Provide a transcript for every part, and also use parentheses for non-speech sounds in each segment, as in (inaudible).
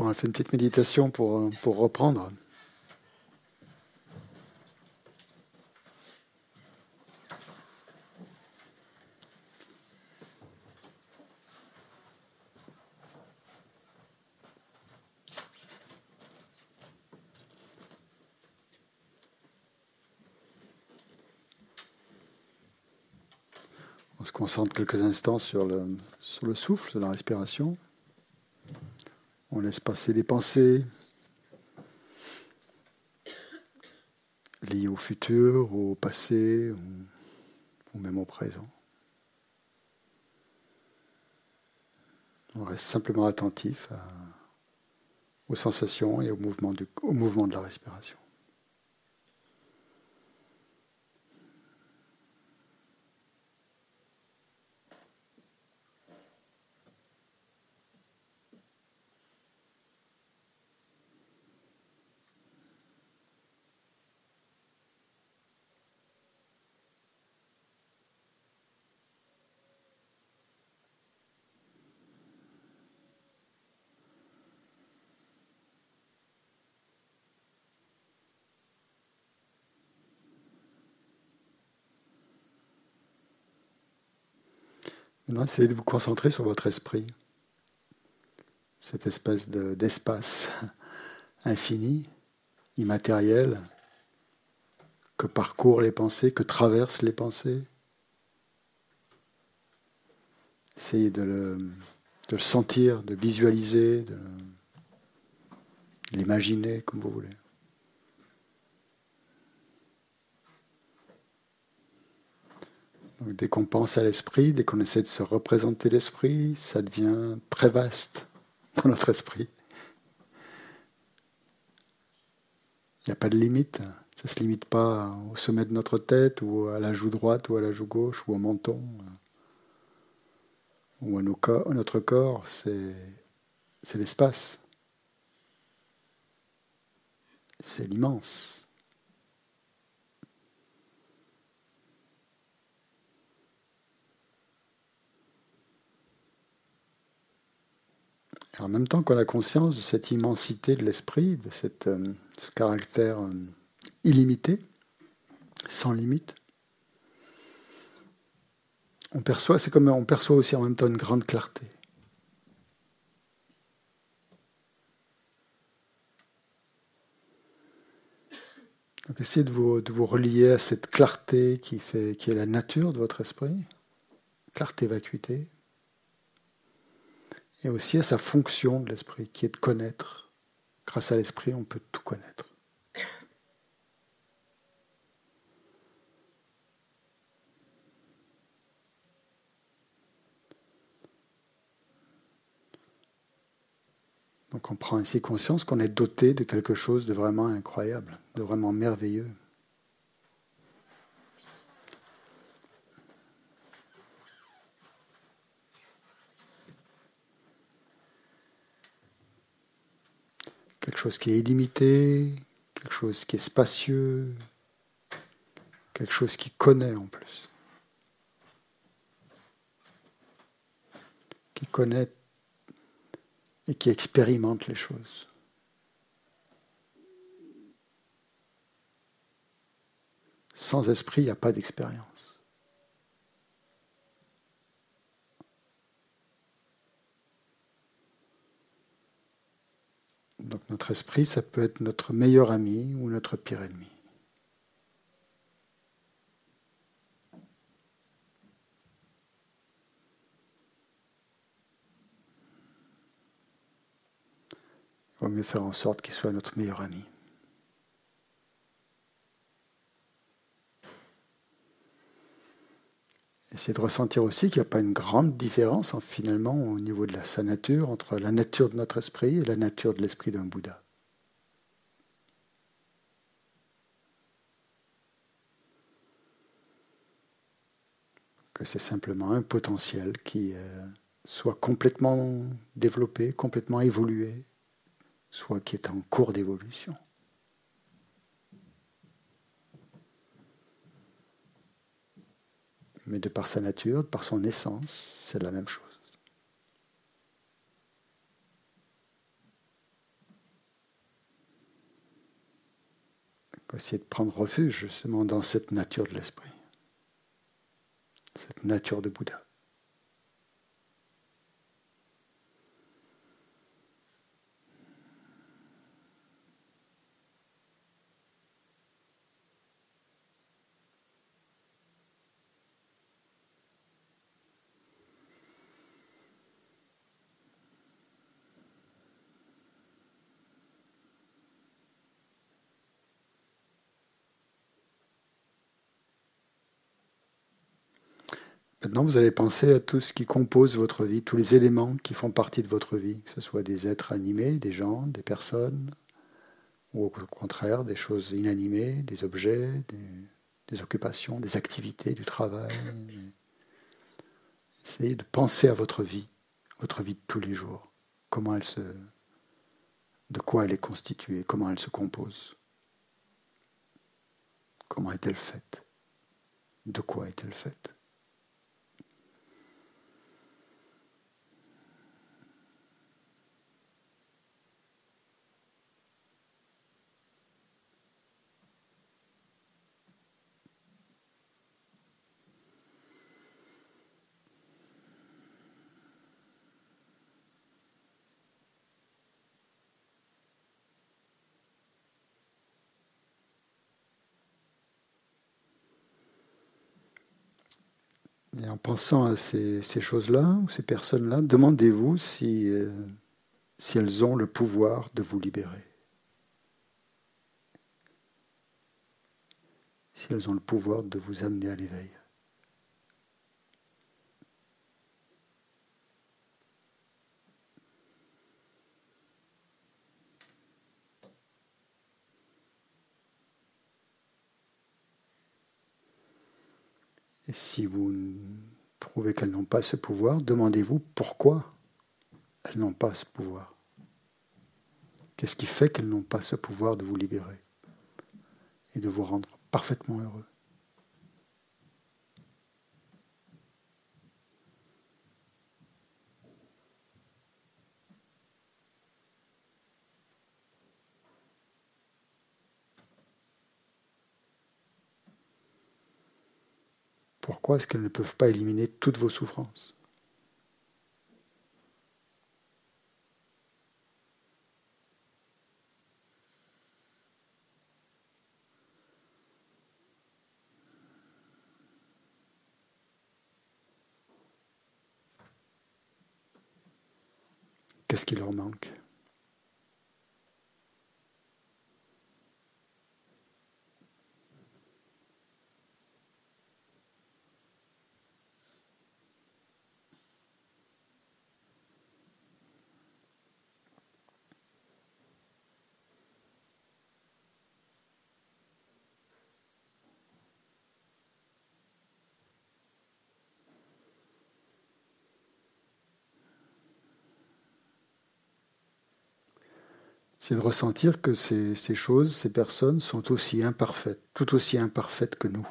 Bon, on fait une petite méditation pour, pour reprendre. On se concentre quelques instants sur le, sur le souffle, sur la respiration. On laisse passer les pensées liées au futur, au passé ou, même au présent. On reste simplement attentif aux sensations et au mouvement, au mouvement de la respiration. Essayez de vous concentrer sur votre esprit, cette espèce d'espace (laughs) infini, immatériel, que parcourent les pensées, que traversent les pensées. Essayez de le, de le sentir, de visualiser, de l'imaginer comme vous voulez. Dès qu'on pense à l'esprit, dès qu'on essaie de se représenter l'esprit, ça devient très vaste dans notre esprit. Il n'y a pas de limite. Ça ne se limite pas au sommet de notre tête, ou à la joue droite, ou à la joue gauche, ou au menton, ou à, à notre corps. C'est l'espace. C'est l'immense. En même temps qu'on a conscience de cette immensité de l'esprit, de euh, ce caractère euh, illimité, sans limite, on perçoit, c'est comme on perçoit aussi en même temps une grande clarté. Donc essayez de vous, de relier à cette clarté qui, qui est la nature de votre esprit, clarté vacuité et aussi à sa fonction de l'esprit, qui est de connaître. Grâce à l'esprit, on peut tout connaître. Donc on prend ainsi conscience qu'on est doté de quelque chose de vraiment incroyable, de vraiment merveilleux. Quelque chose qui est illimité, quelque chose qui est spacieux, quelque chose qui connaît en plus. Qui connaît et qui expérimente les choses. Sans esprit, il n'y a pas d'expérience. Donc notre esprit, ça peut être notre meilleur ami ou notre pire ennemi. Il vaut mieux faire en sorte qu'il soit notre meilleur ami. Essayez de ressentir aussi qu'il n'y a pas une grande différence finalement au niveau de sa nature entre la nature de notre esprit et la nature de l'esprit d'un Bouddha. Que c'est simplement un potentiel qui euh, soit complètement développé, complètement évolué, soit qui est en cours d'évolution. mais de par sa nature, de par son essence, c'est la même chose. Essayer de prendre refuge justement dans cette nature de l'esprit, cette nature de Bouddha. Maintenant, vous allez penser à tout ce qui compose votre vie, tous les éléments qui font partie de votre vie, que ce soit des êtres animés, des gens, des personnes, ou au contraire des choses inanimées, des objets, des, occupations, des activités, du travail. Essayez de penser à votre vie, votre vie de tous les jours, comment elle se, de quoi elle est constituée, comment elle se compose, comment est-elle faite, de quoi est-elle faite? Et en pensant à ces, choses-là, ou ces personnes-là, demandez-vous si, euh, si elles ont le pouvoir de vous libérer. Si elles ont le pouvoir de vous amener à l'éveil. Et si vous trouvez qu'elles n'ont pas ce pouvoir, demandez-vous pourquoi elles n'ont pas ce pouvoir. Qu'est-ce qui fait qu'elles n'ont pas ce pouvoir de vous libérer et de vous rendre parfaitement heureux? Pourquoi est-ce qu'elles ne peuvent pas éliminer toutes vos souffrances? Qu'est-ce qui leur manque? C'est de ressentir que ces, choses, ces personnes sont aussi imparfaites, tout aussi imparfaites que nous.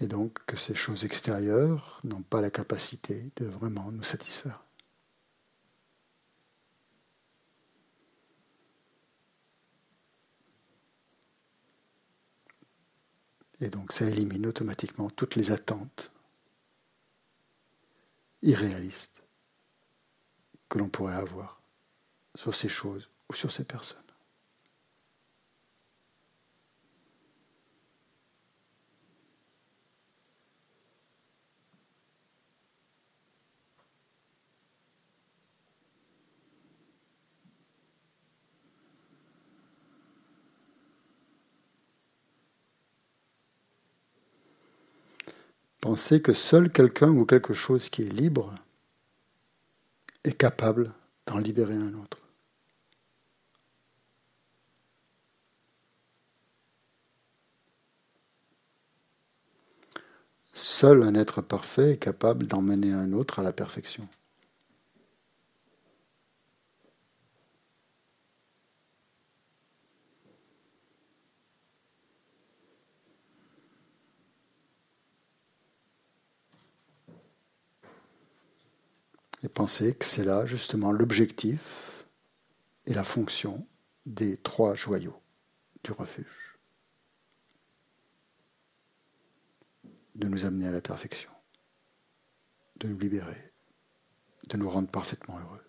et donc ces choses extérieures n'ont pas la capacité de vraiment nous satisfaire. Et donc ça élimine automatiquement toutes les attentes irréalistes que l'on pourrait avoir sur ces choses ou sur ces personnes. Pensez que seul quelqu'un ou quelque chose qui est libre est capable d'en libérer un autre. Seul un être parfait est capable d'emmener un autre à la perfection. Penser que c'est là justement l'objectif et la fonction des trois joyaux du refuge. De nous amener à la perfection, de nous libérer, de nous rendre parfaitement heureux.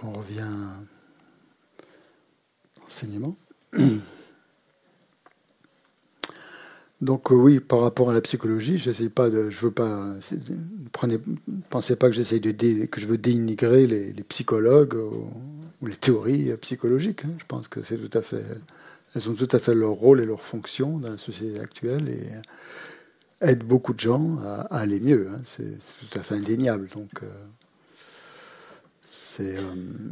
Donc on revient enseignement. Donc euh, oui, par rapport à la psychologie, j'essaie pas de, je veux pas, pensez pas que j'essaie de je veux dénigrer les, psychologues ou, les théories psychologiques. Hein. Je pense que c'est tout à fait, elles ont tout à fait leur rôle et leur fonction dans la société actuelle et aident beaucoup de gens à, aller mieux. Hein. C'est tout à fait indéniable. Donc euh, euh,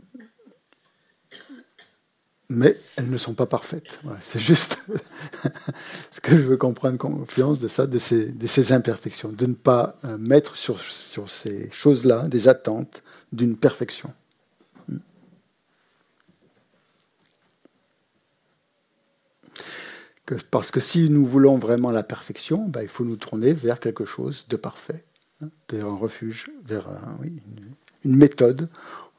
mais elles ne sont pas parfaites. c'est juste (laughs) ce que je veux comprendre confiance de ça, de ces, imperfections, de ne pas euh, mettre sur, ces choses-là des attentes d'une perfection. Hmm. parce que si nous voulons vraiment la perfection, ben, il faut nous tourner vers quelque chose de parfait, hein, vers un refuge, vers oui, une méthode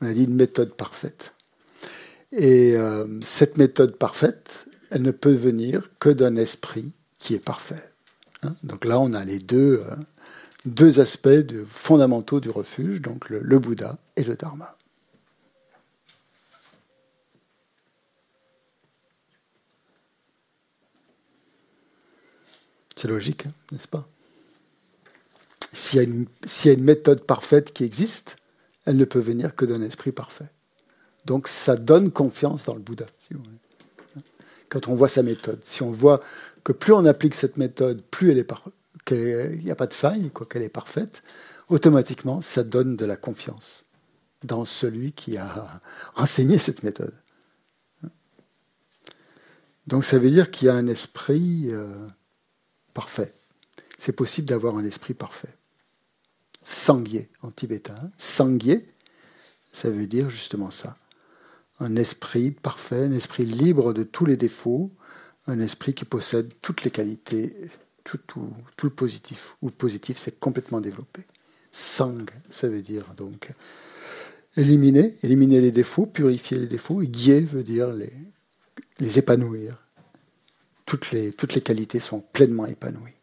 on a dit une méthode parfaite. Et euh, cette méthode parfaite, elle ne peut venir que d'un esprit qui est parfait. Hein. donc là, on a les deux, euh, aspects fondamentaux du refuge, donc le, Bouddha et le Dharma. C'est logique, hein, n'est-ce pas? S'il y, a une méthode parfaite qui existe, elle ne peut venir que d'un esprit parfait. Donc ça donne confiance dans le Bouddha. Quand on voit sa méthode, si on voit que plus on applique cette méthode, plus elle est qu'il n'y a pas de faille, quoi, qu'elle est parfaite, automatiquement, ça donne de la confiance dans celui qui a (laughs) enseigné cette méthode. Donc ça veut dire qu'il y a un esprit euh, parfait. C'est possible d'avoir un esprit parfait. Sangye en tibétain. Sangye, ça veut dire justement ça. Un esprit parfait, un esprit libre de tous les défauts, un esprit qui possède toutes les qualités, tout, le positif. Ou le positif, c'est complètement développé. Sang, ça veut dire donc éliminer, éliminer les défauts, purifier les défauts. Et veut dire les, épanouir. Toutes les qualités sont pleinement épanouies.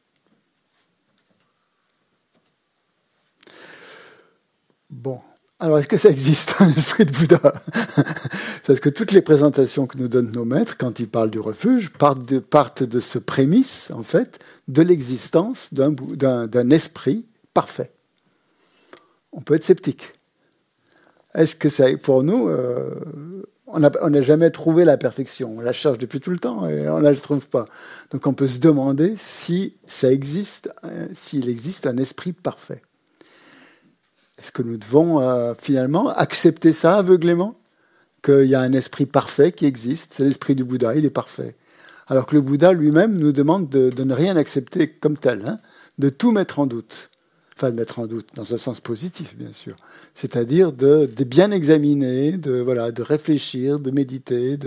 Bon. Alors, est-ce que ça existe, (laughs) un esprit de Bouddha? (laughs) Parce que toutes les présentations que nous donnent nos maîtres, quand ils parlent du refuge, partent de, ce prémisse, en fait, de l'existence d'un esprit parfait. On peut être sceptique. Est-ce que ça, pour nous, euh, on n'a jamais trouvé la perfection? On la cherche depuis tout le temps et on ne la trouve pas. Donc on peut se demander si ça existe, euh, s'il existe un esprit parfait. Est-ce que nous devons euh, finalement accepter ça aveuglément? Qu'il y a un esprit parfait qui existe, c'est l'esprit du Bouddha, il est parfait. Alors que le Bouddha lui-même nous demande de, ne rien accepter comme tel, hein, de tout mettre en doute. Enfin, de mettre en doute, dans un sens positif, bien sûr. C'est-à-dire de, bien examiner, de, voilà, de réfléchir, de méditer,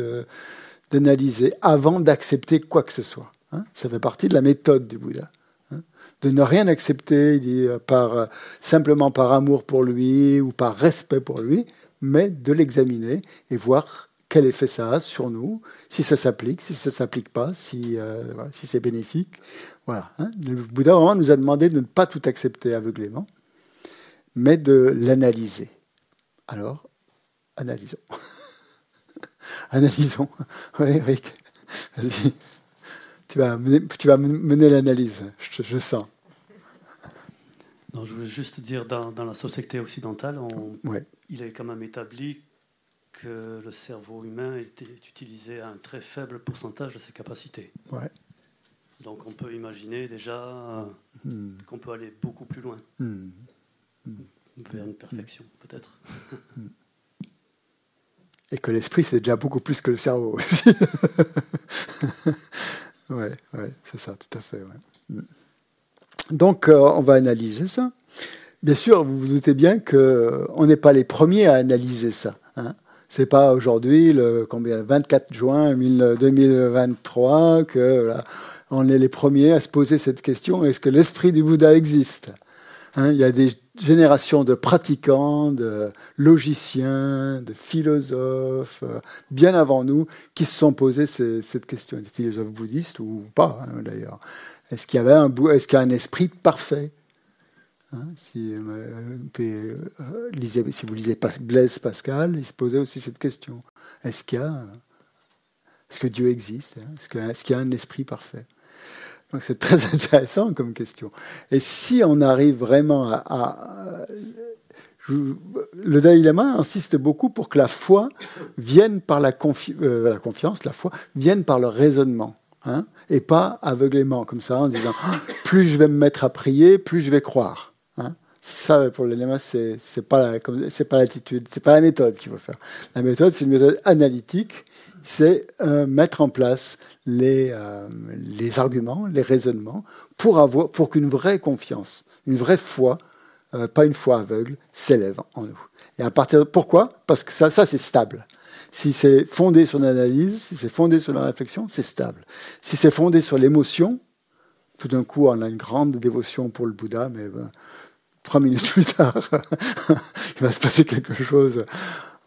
d'analyser avant d'accepter quoi que ce soit. Hein. Ça fait partie de la méthode du Bouddha. Hein. De ne rien accepter euh, par, euh, simplement par amour pour lui ou par respect pour lui, mais de l'examiner et voir quel effet ça a sur nous, si ça s'applique, si ça s'applique pas, si, euh, si c'est bénéfique. Voilà. Hein. Le Bouddha vraiment nous a demandé de ne pas tout accepter aveuglément, mais de l'analyser. Alors, analysons. (laughs) analysons. Oui, Eric, vas-y. Tu vas mener, tu vas mener l'analyse, je, je, sens. Non, je voulais juste dire, dans, dans la société occidentale, on, il est quand même établi que le cerveau humain est utilisé à un très faible pourcentage de ses capacités. Ouais. Donc on peut imaginer déjà hmm. qu'on peut aller beaucoup plus loin, hmm. Hmm. vers une perfection peut-être. Et que l'esprit, c'est déjà beaucoup plus que le cerveau aussi. (laughs) ouais, c'est ça, tout à fait. Donc, euh, on va analyser ça. Bien sûr, vous vous doutez bien qu'on n'est pas les premiers à analyser ça. Hein. C'est pas aujourd'hui, le combien, 24 juin 2023, que est les premiers à se poser cette question est-ce que l'esprit du Bouddha existe hein, y a des générations de pratiquants, de logiciens, de philosophes, euh, bien avant nous, qui se sont posés cette question, des philosophes bouddhistes ou pas hein, d'ailleurs. Est-ce qu'il y avait un, est-ce y a un esprit parfait Hein, si, euh, euh, si, vous lisez Blaise Pascal, il se posait aussi cette question. Est-ce qu'il y a, est-ce que Dieu existe hein Est-ce qu'il y a un esprit parfait? Donc c'est très (laughs) intéressant comme question. Et si on arrive vraiment à, le Dalai Lama insiste beaucoup pour que la foi vienne par la, euh, la confiance, la foi vienne par le raisonnement. Hein, et pas aveuglément, comme ça, en disant plus je vais me mettre à prier, plus je vais croire. Ça, pour le lema, c'est pas c'est pas l'attitude, c'est pas la méthode qu'il faut faire. La méthode, c'est une méthode analytique, c'est euh, mettre en place les euh, arguments, les raisonnements pour qu'une vraie confiance, une vraie foi, euh, pas une foi aveugle, s'élève en nous. Et à partir pourquoi? Parce que ça, ça c'est stable. Si c'est fondé sur l'analyse, si c'est fondé sur la réflexion, c'est stable. Si c'est fondé sur l'émotion, tout d'un coup, on a une grande dévotion pour le Bouddha, mais trois minutes plus tard, (laughs) il va se passer quelque chose,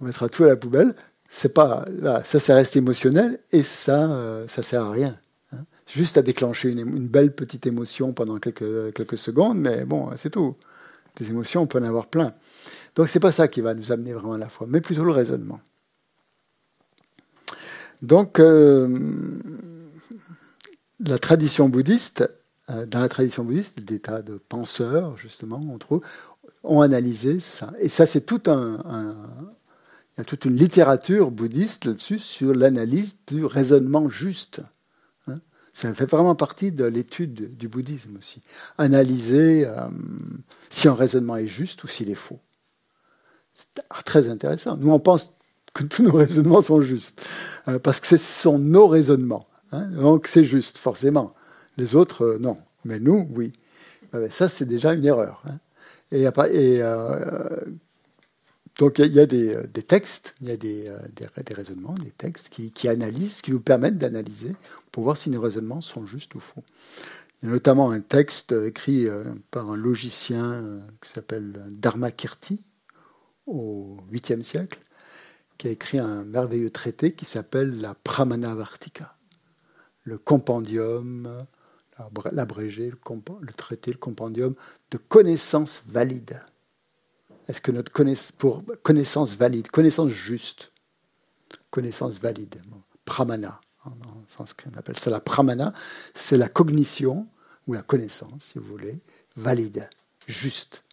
on mettra tout à la poubelle. C'est pas, ça, ça reste émotionnel et ça, euh, ça sert à rien. Hein. Juste à déclencher une, belle petite émotion pendant quelques, quelques secondes, mais bon, c'est tout. Des émotions, on peut en avoir plein. Donc c'est pas ça qui va nous amener vraiment à la foi, mais plutôt le raisonnement. Donc euh, la tradition bouddhiste euh, dans la tradition bouddhiste, des tas de penseurs, justement, entre eux, ont analysé ça. Et ça, c'est tout un, il y a toute une littérature bouddhiste là-dessus sur l'analyse du raisonnement juste. Hein. ça fait vraiment partie de l'étude du bouddhisme aussi. Analyser euh, si un raisonnement est juste ou s'il est faux. C'est très intéressant. Nous, on pense que tous nos (laughs) raisonnements sont justes, euh, parce que ce sont nos raisonnements. Hein. donc c'est juste, forcément. Les autres, euh, non. Mais nous, oui. Euh, ça, c'est déjà une erreur. Hein. Et, donc, il y a des, textes, il y a des, des, raisonnements, des textes qui, analysent, qui nous permettent d'analyser pour voir si nos raisonnements sont justes ou faux. Il y a notamment un texte écrit par un logicien qui s'appelle Dharma Kirti au 8e siècle, qui a écrit un merveilleux traité qui s'appelle la Pramana Vartika, le compendium l'abrégé, le, traité, le compendium de connaissances valides. Est-ce que notre connaissance, pour connaissance valide, connaissance juste, connaissance valide, pramana, en, sanskrit on appelle ça la pramana, c'est la cognition ou la connaissance, si vous voulez, valide, juste.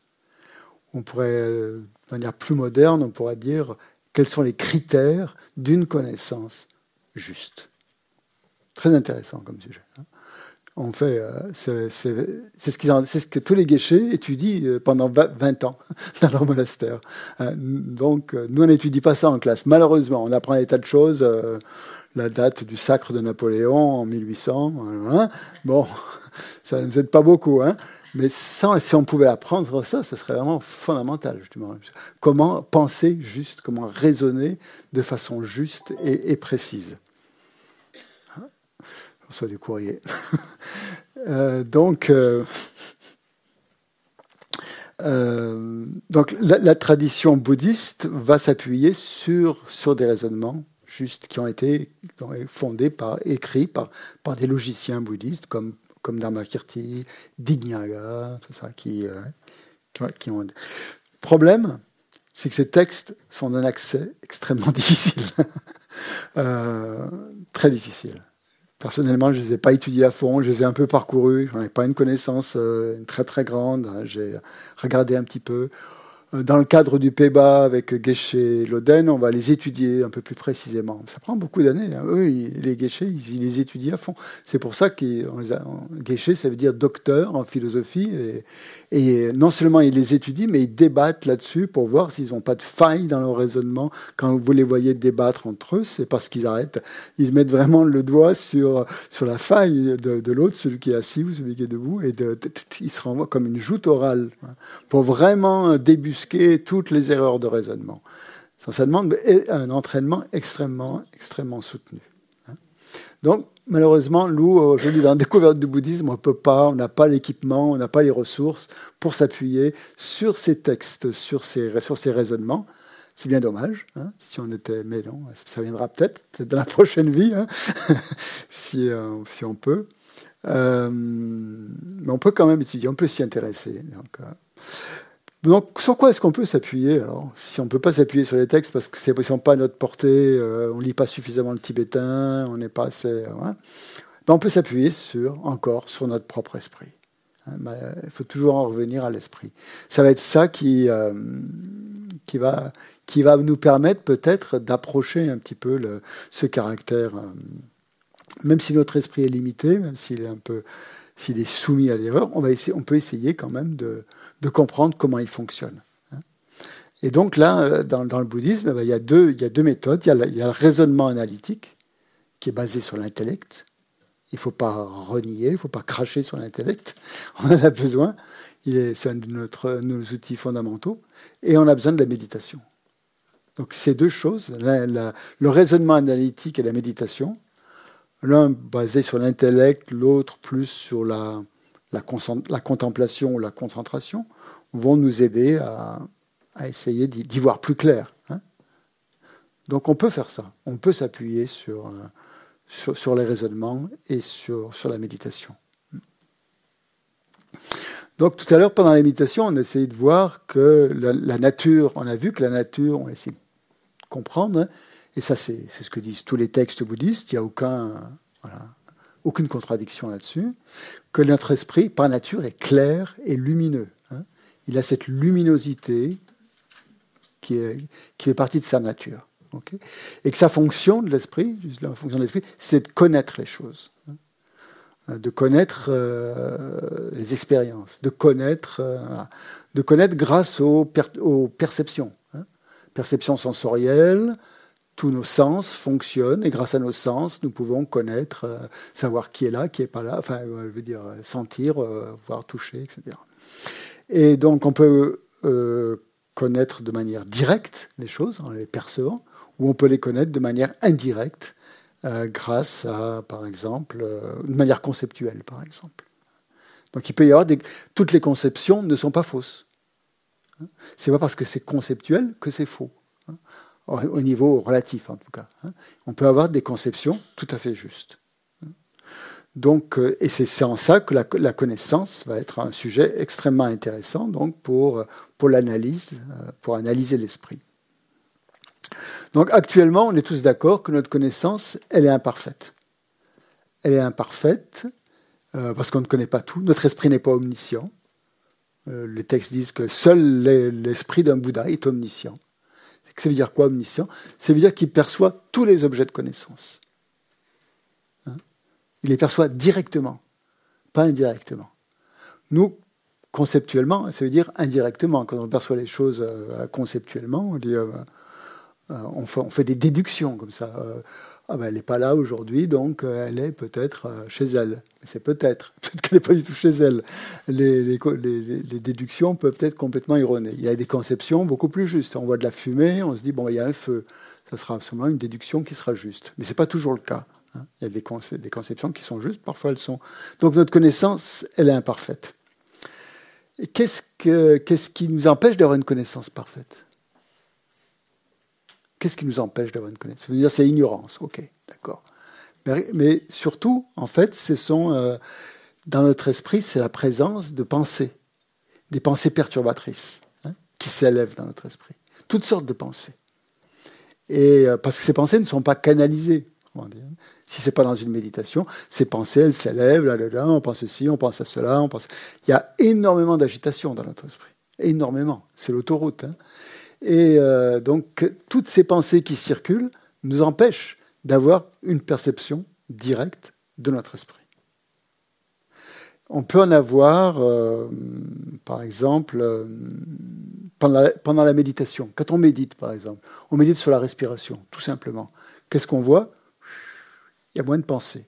On pourrait, de manière plus moderne, on pourrait dire quels sont les critères d'une connaissance juste. Très intéressant comme sujet. On fait, euh, c'est ce, ce, que tous les guéchés étudient euh, pendant 20 ans (laughs) dans leur monastère. Euh, donc, nous, on n'étudie pas ça en classe. Malheureusement, on apprend des tas de choses. La date du sacre de Napoléon en 1800. Hein. Bon, (laughs) ça ne nous aide pas beaucoup. Hein. Mais sans, si on pouvait apprendre ça, ça serait vraiment fondamental. Justement. Comment penser juste, comment raisonner de façon juste et précise. Je reçois du courrier. (laughs) donc, donc la, tradition bouddhiste va s'appuyer sur, des raisonnements justes qui ont été fondés par, écrits par, des logiciens bouddhistes comme, comme Dharmakirti, Dignaga, tout ça, qui, qui ont. Problème, c'est que ces textes sont d'un accès extrêmement (laughs) difficile. Euh, très difficile. Personnellement, je ne les ai pas étudiés à fond, je les ai un peu parcourus, je n'en ai pas une connaissance euh, très très grande, j'ai regardé un petit peu. Euh, dans le cadre du PEBA avec Geshe et Loden, on va les étudier un peu plus précisément. Ça prend beaucoup d'années. Hein. Eux, les Geshe, ils, les étudient à fond. C'est pour ça que Geshe, ça veut dire docteur en philosophie. Et, non seulement ils les étudient, mais ils débattent là-dessus pour voir s'ils n'ont pas de failles dans leur raisonnement. Quand vous les voyez débattre entre eux, c'est parce qu'ils arrêtent. Ils mettent vraiment le doigt sur, sur la faille de, de l'autre, celui qui est assis ou celui qui est debout, et ils se renvoient comme une joute orale hein, pour vraiment débusquer toutes les erreurs de raisonnement. Ça demande un entraînement extrêmement, extrêmement soutenu. Hein. Donc, malheureusement, nous, aujourd'hui, dans la découverte du bouddhisme, on peut pas, on n'a pas l'équipement, on n'a pas les ressources pour s'appuyer sur ces textes, sur ces, sur ces raisonnements. C'est bien dommage, hein, si on était, mais non, ça viendra peut-être, dans la prochaine vie, hein, (laughs) si, euh, si on peut. Euh, mais on peut quand même étudier, on peut s'y intéresser. Donc, euh, donc, sur quoi est-ce qu'on peut s'appuyer Si on ne peut pas s'appuyer sur les textes parce que c'est sont pas à notre portée, euh, on ne lit pas suffisamment le tibétain, on n'est pas assez. Hein, ben, on peut s'appuyer sur encore sur notre propre esprit. Hein, il faut toujours en revenir à l'esprit. Ça va être ça qui euh, qui va qui va nous permettre peut-être d'approcher un petit peu ce caractère, euh, même si notre esprit est limité, même s'il est un peu s'il est soumis à l'erreur, on, peut essayer quand même de, comprendre comment il fonctionne. Hein. Et donc là, euh, dans, le bouddhisme, eh ben, il, y a deux, méthodes. Il y a, le raisonnement analytique, qui est basé sur l'intellect. Il ne faut pas renier, il ne faut pas cracher sur l'intellect. (laughs) On en a besoin. C'est un de nos outils fondamentaux. Et on a besoin de la méditation. Donc ces deux choses, le raisonnement analytique et la méditation, l'un basé sur l'intellect, l'autre plus sur la, la, la, contemplation ou la concentration, vont nous aider à, essayer d'y voir plus clair. Hein. Donc on peut faire ça, on peut s'appuyer sur, euh, sur, les raisonnements et sur, la méditation. Donc tout à l'heure, pendant la méditation, on a essayé de voir que la, la, nature, on a vu que la nature, on a essayé de comprendre, hein, et ça, c'est ce que disent tous les textes bouddhistes. Il n'y a aucune contradiction là-dessus. Que notre esprit, par nature, est clair et lumineux. Hein. Il a cette luminosité qui, fait partie de sa nature. et que sa fonction de l'esprit, la fonction de c'est de connaître les choses. Hein. de connaître euh, les expériences, de connaître, euh, de connaître grâce aux, aux perceptions. Hein. Perceptions sensorielles, tous nos sens fonctionnent et grâce à nos sens, nous pouvons connaître, euh, savoir qui est là, qui est pas là, enfin, euh, je veux dire, sentir, euh, voir, toucher, etc. Et donc, on peut connaître de manière directe les choses en les percevant, ou on peut les connaître de manière indirecte grâce à, par exemple, une manière conceptuelle, par exemple. Donc, il peut y avoir des... toutes les conceptions ne sont pas fausses. C'est pas parce que c'est conceptuel que c'est faux au niveau relatif en tout cas. Hein. On peut avoir des conceptions tout à fait justes. Donc, euh, et c'est en ça que la, connaissance va être un sujet extrêmement intéressant donc pour, l'analyse, euh, pour analyser l'esprit. Donc actuellement, on est tous d'accord que notre connaissance, elle est imparfaite. Elle est imparfaite euh, parce qu'on ne connaît pas tout. Notre esprit n'est pas omniscient. les textes disent que seul l'esprit d'un Bouddha est omniscient. Ça veut dire quoi omniscient? Ça veut dire qu'il perçoit tous les objets de connaissance. Hein? Il les perçoit directement, pas indirectement. Nous, conceptuellement, ça veut dire indirectement. Quand on perçoit les choses euh, conceptuellement, on, dit, euh, on, fait, on, fait, des déductions comme ça ah ben, elle n'est pas là aujourd'hui, donc euh, elle est peut-être euh, chez elle. C'est peut-être, (laughs) peut-être qu'elle n'est pas du tout chez elle. Les, déductions peuvent être complètement erronées. Il y a des conceptions beaucoup plus justes. On voit de la fumée, on se dit, bon, il y a un feu. Ça sera absolument une déduction qui sera juste. Mais ce n'est pas toujours le cas. Hein. Il y a des, conceptions qui sont justes, parfois elles sont. Donc notre connaissance, elle est imparfaite. Qu'est-ce qui nous empêche d'avoir une connaissance parfaite? Qu'est-ce qui nous empêche d'avoir une connaissance? Ça veut dire c'est l'ignorance, ok, d'accord. Mais, surtout, en fait, ce sont, euh, dans notre esprit, c'est la présence de pensées, des pensées perturbatrices hein, qui s'élèvent dans notre esprit. Toutes sortes de pensées. Et euh, parce que ces pensées ne sont pas canalisées. Si c'est pas dans une méditation, ces pensées, elles s'élèvent, là, là, là, on pense ceci, on pense à cela, on pense. Il y a énormément d'agitation dans notre esprit. Énormément. C'est l'autoroute. Hein. Et euh, donc, toutes ces pensées qui circulent nous empêchent d'avoir une perception directe de notre esprit. On peut en avoir, euh, par exemple, euh, pendant, la, méditation. Quand on médite, par exemple, on médite sur la respiration, tout simplement. Qu'est-ce qu'on voit? Il y a moins de pensées.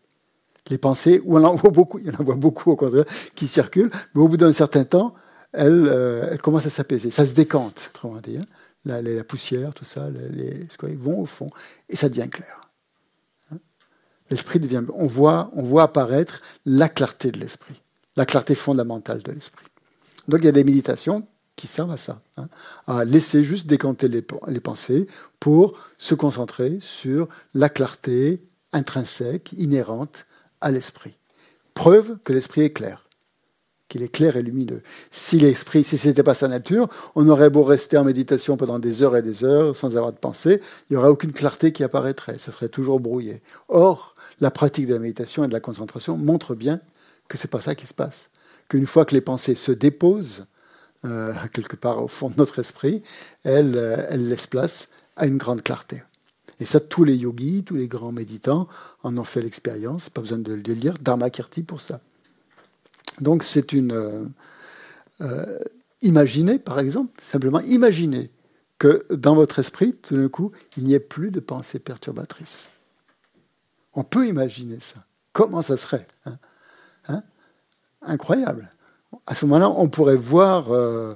Les pensées, ou on en voit beaucoup, il y en voit (laughs) beaucoup au contraire, qui circulent, mais au bout d'un certain temps, elles, elles commencent à s'apaiser. Ça se décante, autrement dit. Hein. La, la, tout ça, les, ils vont au fond, et ça devient clair. Hein. L'esprit devient. On voit, on voit apparaître la clarté de l'esprit la clarté fondamentale de l'esprit. Donc il y a des méditations qui servent à ça, hein, à laisser juste décanter les, pensées pour se concentrer sur la clarté intrinsèque, inhérente à l'esprit. Preuve que l'esprit est clair, qu'il est clair et lumineux. Si l'esprit, si ce n'était pas sa nature, on aurait beau rester en méditation pendant des heures et des heures sans avoir de pensée, il n'y aurait aucune clarté qui apparaîtrait, ça serait toujours brouillé. Or, la pratique de la méditation et de la concentration montre bien que c'est pas ça qui se passe. Qu'une fois que les pensées se déposent euh, (laughs) quelque part au fond de notre esprit, elles, euh, elles laissent place à une grande clarté. Et ça, tous les yogis, tous les grands méditants en ont fait l'expérience. Pas besoin de le lire. Dharma Kirti pour ça. Donc c'est une. Euh, euh, imaginez, par exemple, simplement imaginez que dans votre esprit, tout d'un coup, il n'y ait plus de pensées perturbatrices. On peut imaginer ça. Comment ça serait hein incroyable. À ce moment-là, on pourrait voir, euh,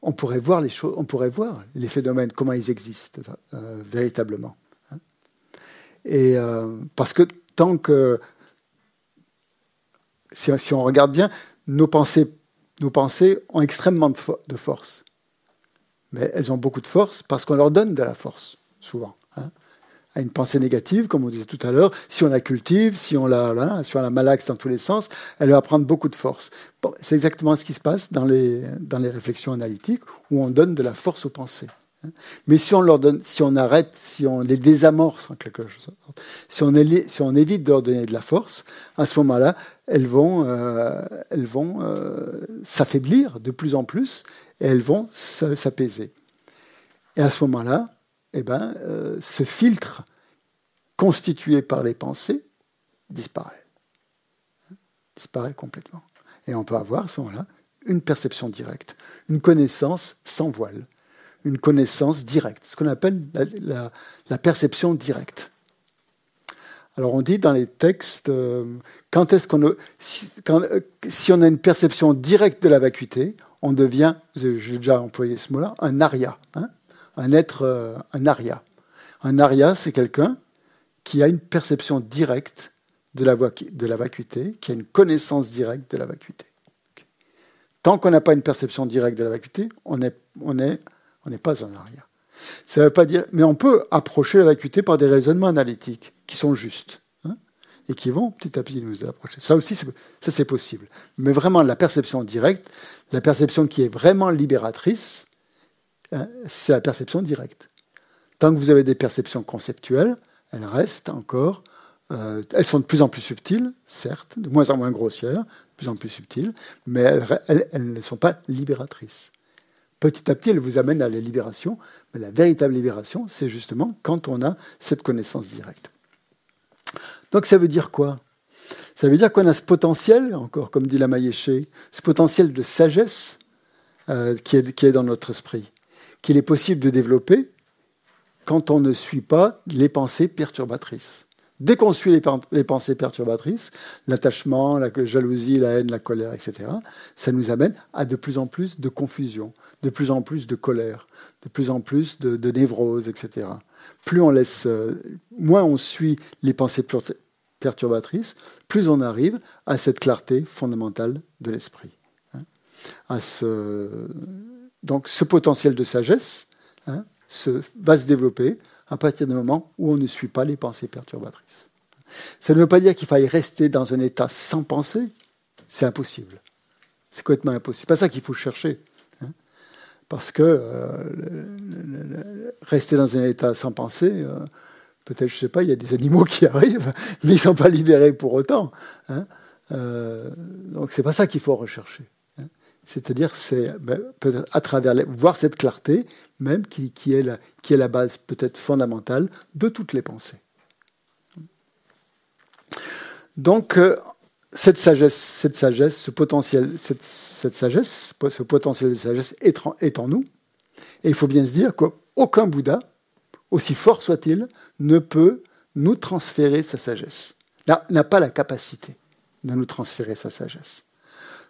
on pourrait voir les choses, on pourrait voir les phénomènes, comment ils existent véritablement. Hein. Et parce que tant que, si, on regarde bien, nos pensées, ont extrêmement de force. Mais elles ont beaucoup de force parce qu'on leur donne de la force, souvent à une pensée négative, comme on disait tout à l'heure, si on la cultive, si on la, malaxe dans tous les sens, elle va prendre beaucoup de force. c'est exactement ce qui se passe dans les réflexions analytiques, où on donne de la force aux pensées. Hein. Mais si on leur donne, si on arrête, si on les désamorce en quelque chose, si on, si on évite de leur donner de la force, à ce moment-là, elles vont, euh, elles vont euh, s'affaiblir de plus en plus et elles vont s'apaiser. Et à ce moment-là, eh ben, euh, ce filtre constitué par les pensées disparaît. Disparaît complètement. Et on peut avoir à ce moment-là une perception directe, une connaissance sans voile, une connaissance directe, ce qu'on appelle la, perception directe. Alors on dit dans les textes, euh, euh, si, on a une perception directe de la vacuité, on devient, j'ai déjà employé ce mot-là, un aria. Hein un être, euh, un aria. Un aria, c'est quelqu'un qui a une perception directe de la, vacuité, qui a une connaissance directe de la vacuité. Tant qu'on n'a pas une perception directe de la vacuité, on est, on n'est pas un aria. Ça veut pas dire, mais on peut approcher la vacuité par des raisonnements analytiques qui sont justes hein, et qui vont petit à petit nous approcher. Ça aussi, ça c'est possible. Mais vraiment, la perception directe, la perception qui est vraiment libératrice, Hein, c'est la perception directe. Tant que vous avez des perceptions conceptuelles, elles restent encore, euh, elles sont de plus en plus subtiles, certes, de moins en moins grossières, de plus en plus subtiles, mais elles, ne sont pas libératrices. Petit à petit, elles vous amènent à la libération, mais la véritable libération, c'est justement quand on a cette connaissance directe. Donc ça veut dire quoi? Ça veut dire qu'on a ce potentiel, encore comme dit la Maïeché, ce potentiel de sagesse euh, qui est dans notre esprit qu'il est possible de développer quand on ne suit pas les pensées perturbatrices. Dès qu'on suit les, pensées perturbatrices, l'attachement, la jalousie, la haine, la colère, etc., ça nous amène à de plus en plus de confusion, de plus en plus de colère, de plus en plus de, névrose, etc. Plus on laisse, euh, moins on suit les pensées perturbatrices, plus on arrive à cette clarté fondamentale de l'esprit. Hein. donc ce potentiel de sagesse hein, se, va se développer à partir du moment où on ne suit pas les pensées perturbatrices. Ça ne veut pas dire qu'il faille rester dans un état sans pensée, c'est impossible. C'est complètement impossible. C'est pas ça qu'il faut chercher. Hein. Parce que euh, rester dans un état sans pensée, euh, peut-être, je sais pas, il y a des animaux qui arrivent, mais ils ne sont pas libérés pour autant. Hein. Euh, donc c'est pas ça qu'il faut rechercher. C'est-à-dire, c'est ben, à travers voir cette clarté, même qui, est la, est base peut-être fondamentale de toutes les pensées. Donc, euh, cette sagesse, cette sagesse, ce potentiel, cette, sagesse, ce potentiel de sagesse est en, nous. Et il faut bien se dire qu'aucun Bouddha, aussi fort soit-il, ne peut nous transférer sa sagesse. N'a pas la capacité de nous transférer sa sagesse.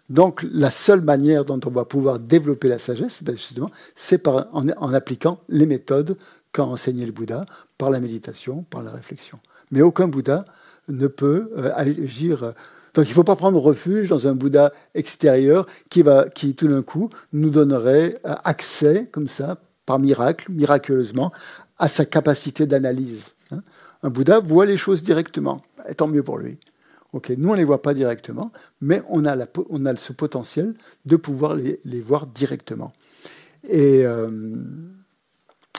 Donc la seule manière dont on va pouvoir développer la sagesse, ben, justement, c'est en, en, appliquant les méthodes qu'a enseigné le Bouddha, par la méditation, par la réflexion. Mais aucun Bouddha ne peut euh, agir. Donc il ne faut pas prendre refuge dans un Bouddha extérieur qui, va, qui tout d'un coup nous donnerait euh, accès, comme ça, par miracle, miraculeusement, à sa capacité d'analyse. Hein. Un Bouddha voit les choses directement, et tant mieux pour lui. Nous on ne les voit pas directement, mais on a, la, ce potentiel de pouvoir les, voir directement. Et euh,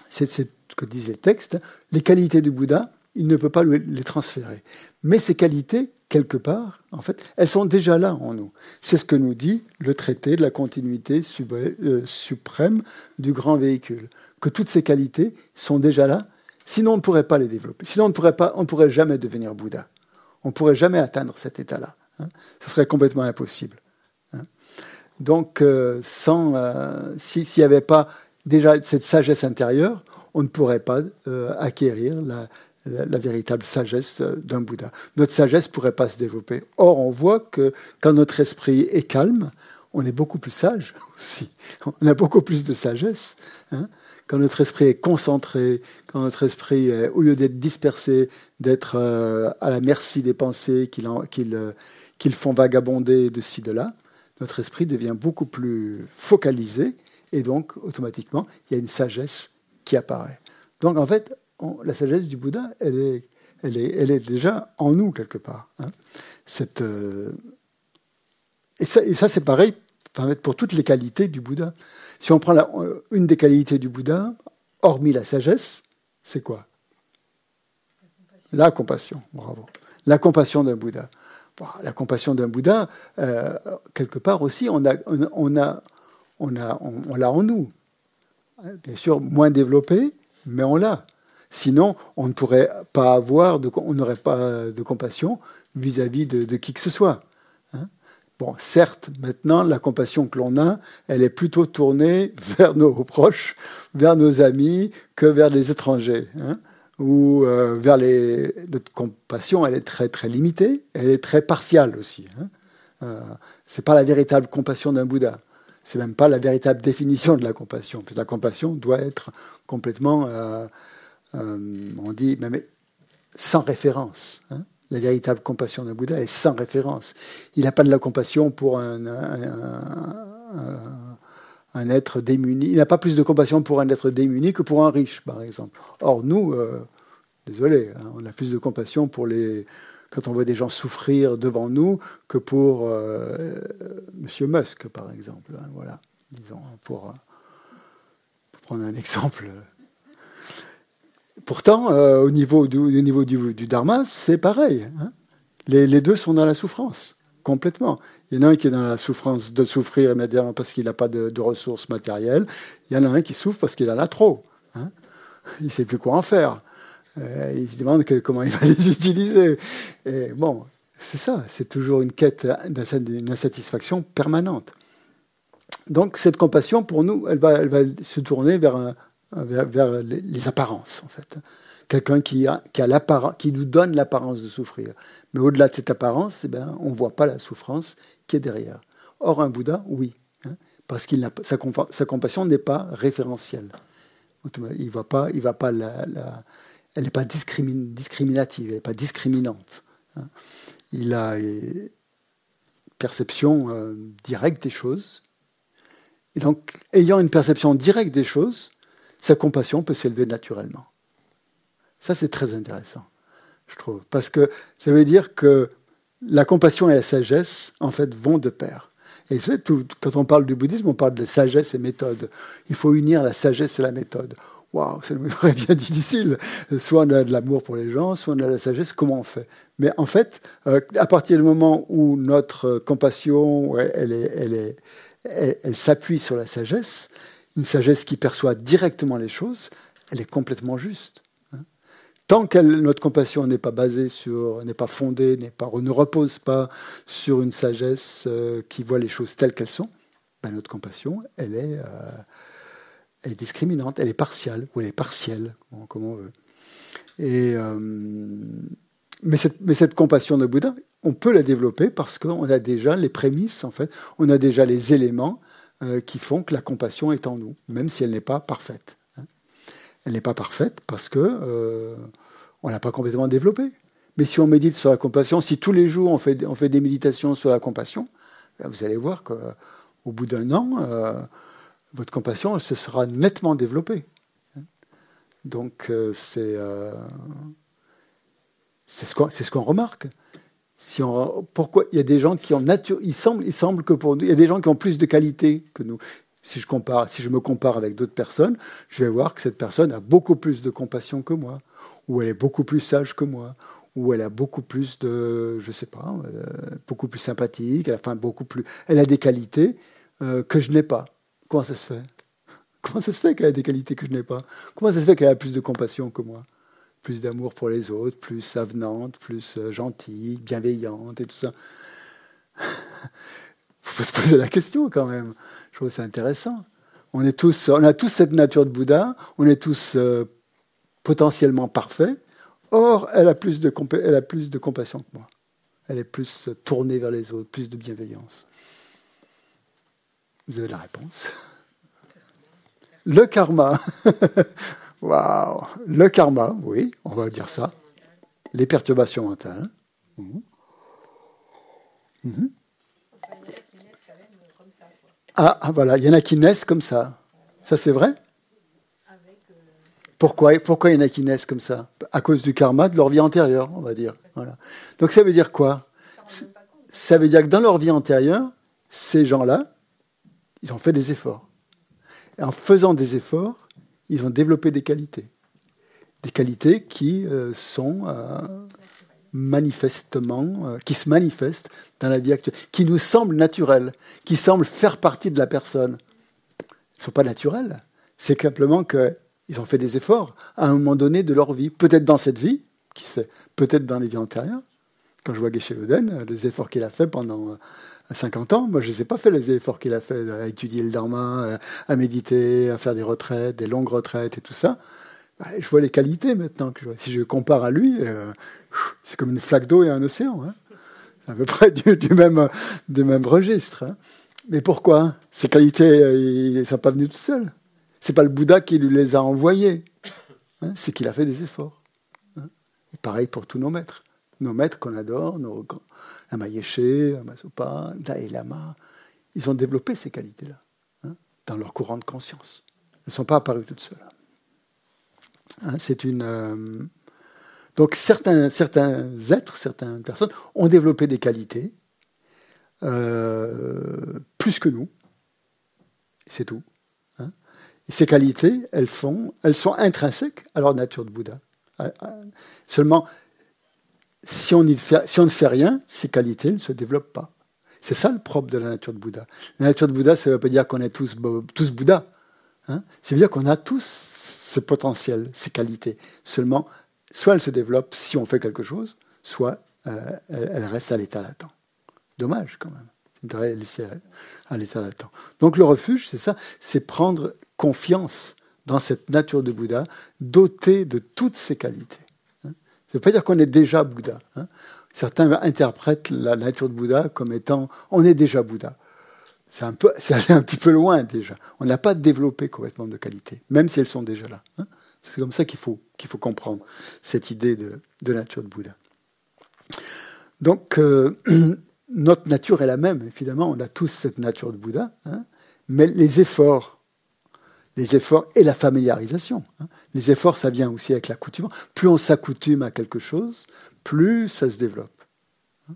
c'est ce que disent les textes. Les qualités du Bouddha, il ne peut pas les transférer. Mais ces qualités, quelque part, en fait, elles sont déjà là en nous. C'est ce que nous dit le traité de la continuité euh, suprême du grand véhicule. Que toutes ces qualités sont déjà là, sinon on ne pourrait pas les développer. Sinon on ne pourrait, pas, on pourrait jamais devenir Bouddha. On ne pourrait jamais atteindre cet état-là. Hein. Ce serait complètement impossible. Hein. Donc, euh, sans, euh, s'il n'y avait pas déjà cette sagesse intérieure, on ne pourrait pas acquérir la, la, véritable sagesse d'un Bouddha. Notre sagesse ne pourrait pas se développer. Or, on voit que quand notre esprit est calme, on est beaucoup plus sage (laughs) aussi. On a beaucoup plus de sagesse. Hein. Quand notre esprit est concentré, quand notre esprit, au lieu d'être dispersé, d'être euh, à la merci des pensées euh, qui font vagabonder de ci, de là, notre esprit devient beaucoup plus focalisé et donc automatiquement, il y a une sagesse qui apparaît. Donc en fait, la sagesse du Bouddha, elle est, elle est, elle est déjà en nous quelque part. Hein. Cette, euh, et ça, et ça c'est pareil pour toutes les qualités du Bouddha. Si on prend la, une des qualités du Bouddha, hormis la sagesse, c'est quoi? La compassion, bravo. La compassion d'un Bouddha. la compassion d'un Bouddha, euh, quelque part aussi, on on a, on a, on l'a en nous. Bien sûr, moins développé, mais on l'a. Sinon, on ne pourrait pas avoir, de, on n'aurait pas de compassion vis-à-vis de, qui que ce soit. Bon, certes, maintenant, la compassion que l'on a, elle est plutôt tournée (laughs) vers nos proches, vers nos amis, que vers les étrangers. Hein. ou euh, vers les... Notre compassion, elle est très, très limitée, elle est très partiale aussi. Hein. Euh, Ce n'est pas la véritable compassion d'un Bouddha. C'est même pas la véritable définition de la compassion. la compassion doit être complètement euh, euh, on dit même sans référence. Hein. La véritable compassion d'un Bouddha est sans référence. Il n'a pas de la compassion pour un, un, être démuni. Il n'a pas plus de compassion pour un être démuni que pour un riche, par exemple. Or, nous, euh, désolé, hein, on a plus de compassion pour les, quand on voit des gens souffrir devant nous que pour euh, M. Musk, par exemple. Hein, voilà, disons, pour, pour, prendre un (laughs) exemple Pourtant, euh, au niveau du, dharma, c'est pareil. Hein. les, deux sont dans la souffrance, complètement. Il y en a un qui est dans la souffrance de souffrir immédiatement parce qu'il n'a pas de, ressources matérielles. Il y en a un qui souffre parce qu'il en a trop. Hein. Il ne sait plus quoi en faire. Euh, il se demande comment il va les (laughs) utiliser. Bon, c'est ça, c'est toujours une quête d'une insatisfaction permanente. Donc cette compassion, pour nous, va, elle va se tourner vers un, vers, les, apparences, en fait. Quelqu'un qui, a, qui, qui nous donne l'apparence de souffrir. Mais au-delà de cette apparence, eh ben, on ne voit pas la souffrance qui est derrière. Or, un Bouddha, oui, hein, parce que sa, sa, compassion n'est pas référentielle. Il voit pas, il va pas la, elle n'est pas discriminative, elle n'est pas discriminante. Hein. Il a une perception euh, directe des choses. Et donc, ayant une perception directe des choses, sa compassion peut s'élever naturellement. Ça, c'est très intéressant, je trouve. Parce que ça veut dire que la compassion et la sagesse, en fait, vont de pair. Et quand on parle du bouddhisme, on parle de sagesse et méthode. Il faut unir la sagesse et la méthode. Waouh, ça nous (laughs) paraît bien difficile. Soit on a de l'amour pour les gens, soit on a de la sagesse. Comment on fait? Mais en fait, euh, à partir du moment où notre compassion, elle, elle, elle s'appuie sur la sagesse, une sagesse qui perçoit directement les choses, elle est complètement juste. Tant que notre compassion n'est pas basée sur, n'est pas fondée, n'est pas, ne repose pas sur une sagesse euh, qui voit les choses telles qu'elles sont, ben notre compassion, elle est, euh, elle est discriminante, elle est partiale, ou elle est partielle, comme on veut. Et, euh, mais, cette, mais cette compassion de Bouddha, on peut la développer parce qu'on a déjà les prémices, en fait, on a déjà les éléments qui font que la compassion est en nous, même si elle n'est pas parfaite elle n'est pas parfaite parce que euh, on l'a pas complètement développée. Mais si on médite sur la compassion, si tous les jours on fait, on fait des méditations sur la compassion, ben, vous allez voir qu'au bout d'un an, euh, votre compassion se sera nettement développée. Donc euh, c'est c'est ce qu'on ce qu'on remarque. Si on, pourquoi il y a des gens qui ont nature, il semble, que nous, y a des gens qui ont plus de qualité que nous. Si je, compare, si je me compare avec d'autres personnes, je vais voir que cette personne a beaucoup plus de compassion que moi, ou elle est beaucoup plus sage que moi, ou elle a beaucoup plus de, je sais pas, euh, beaucoup plus sympathique, elle a, beaucoup plus, elle a des qualités euh, que je n'ai pas. Comment ça se fait? Comment ça se fait qu'elle a des qualités que je n'ai pas? Comment ça se fait qu'elle a plus de compassion que moi? Plus d'amour pour les autres, plus avenante, plus euh, gentille, bienveillante et tout ça. (laughs) faut se poser la question quand même. Je trouve ça intéressant. On, est tous, on a tous cette nature de Bouddha, on est tous euh, potentiellement parfaits. Or, elle a, plus de, elle a plus de compassion que moi. Elle est plus tournée vers les autres, plus de bienveillance. Vous avez la réponse. Le karma. (laughs) Waouh. Le karma, oui, on va dire ça. Les perturbations mentales. Mmh. Mmh. Ah, ah, voilà, il y en a qui naissent comme ça. Ça, c'est vrai? Pourquoi, pourquoi il y en a qui naissent comme ça? À cause du karma de leur vie antérieure, on va dire. Voilà. Donc ça veut dire quoi? Ça veut dire que dans leur vie antérieure, ces gens-là, ils ont fait des efforts. Et en faisant des efforts, ils ont développé des qualités. Des qualités qui euh, sont euh, manifestement, euh, qui se manifestent dans la vie actuelle, qui nous semblent naturelles, qui semblent faire partie de la personne. Ils ne sont pas naturels. C'est simplement qu'ils ont fait des efforts à un moment donné de leur vie. Peut-être dans cette vie, qui sait, peut-être dans les vies antérieures. Quand je vois Geshe Loden, les efforts qu'il a fait pendant 50 euh, ans, moi je ne sais pas fait les efforts qu'il a fait à étudier le dharma, à méditer, à faire des retraites, des longues retraites et tout ça. Bah, je vois les qualités maintenant. Que Si je compare à lui, c'est comme une flaque d'eau et un océan. Hein. C'est à peu près du, même, du même registre. Hein. Mais pourquoi? Ces qualités, euh, ils ne sont pas venus tout seuls. C'est pas le Bouddha qui lui les a envoyés. Hein. C'est qu'il a fait des efforts. Pareil pour tous nos maîtres. Nos maîtres qu'on adore, nos, Lama Yeshe, Lama Sopa, Dalai Lama, ils ont développé ces qualités-là dans leur courant de conscience. Elles ne sont pas apparues toutes seules. c'est une. Euh, donc certains, êtres, certaines personnes ont développé des qualités euh, plus que nous. C'est tout. Hein. Ces qualités, elles, font, elles sont intrinsèques à leur nature de Bouddha. Euh, seulement, si on, ne fait rien, ces qualités ne se développent pas. C'est ça le propre de la nature de Bouddha. La nature de Bouddha, ça ne veut pas dire qu'on est tous, Bouddha. Hein. Ça veut dire qu'on a tous ce potentiel, ces qualités. Seulement, soit elle se développe si on fait quelque chose, soit euh, elle, reste à l'état latent. Dommage quand même. de laisser à l'état latent. Donc le refuge, c'est ça, c'est prendre confiance dans cette nature de Bouddha, dotée de toutes ses qualités. Ne veut pas dire qu'on est déjà Bouddha. Hein. Certains interprètent la nature de Bouddha comme étant on est déjà Bouddha. C'est un peu, c'est un petit peu loin déjà. On n'a pas développé complètement de qualités, même si elles sont déjà là. Hein. C'est comme ça qu'il faut, qu'il faut comprendre cette idée de, de nature de Bouddha. Donc, euh, (clears throat) notre nature est la même, évidemment, on a tous cette nature de Bouddha, hein. mais les efforts, les efforts et la familiarisation, hein. les efforts, ça vient aussi avec l'accoutumement. Plus on s'accoutume à quelque chose, plus ça se développe. Hein.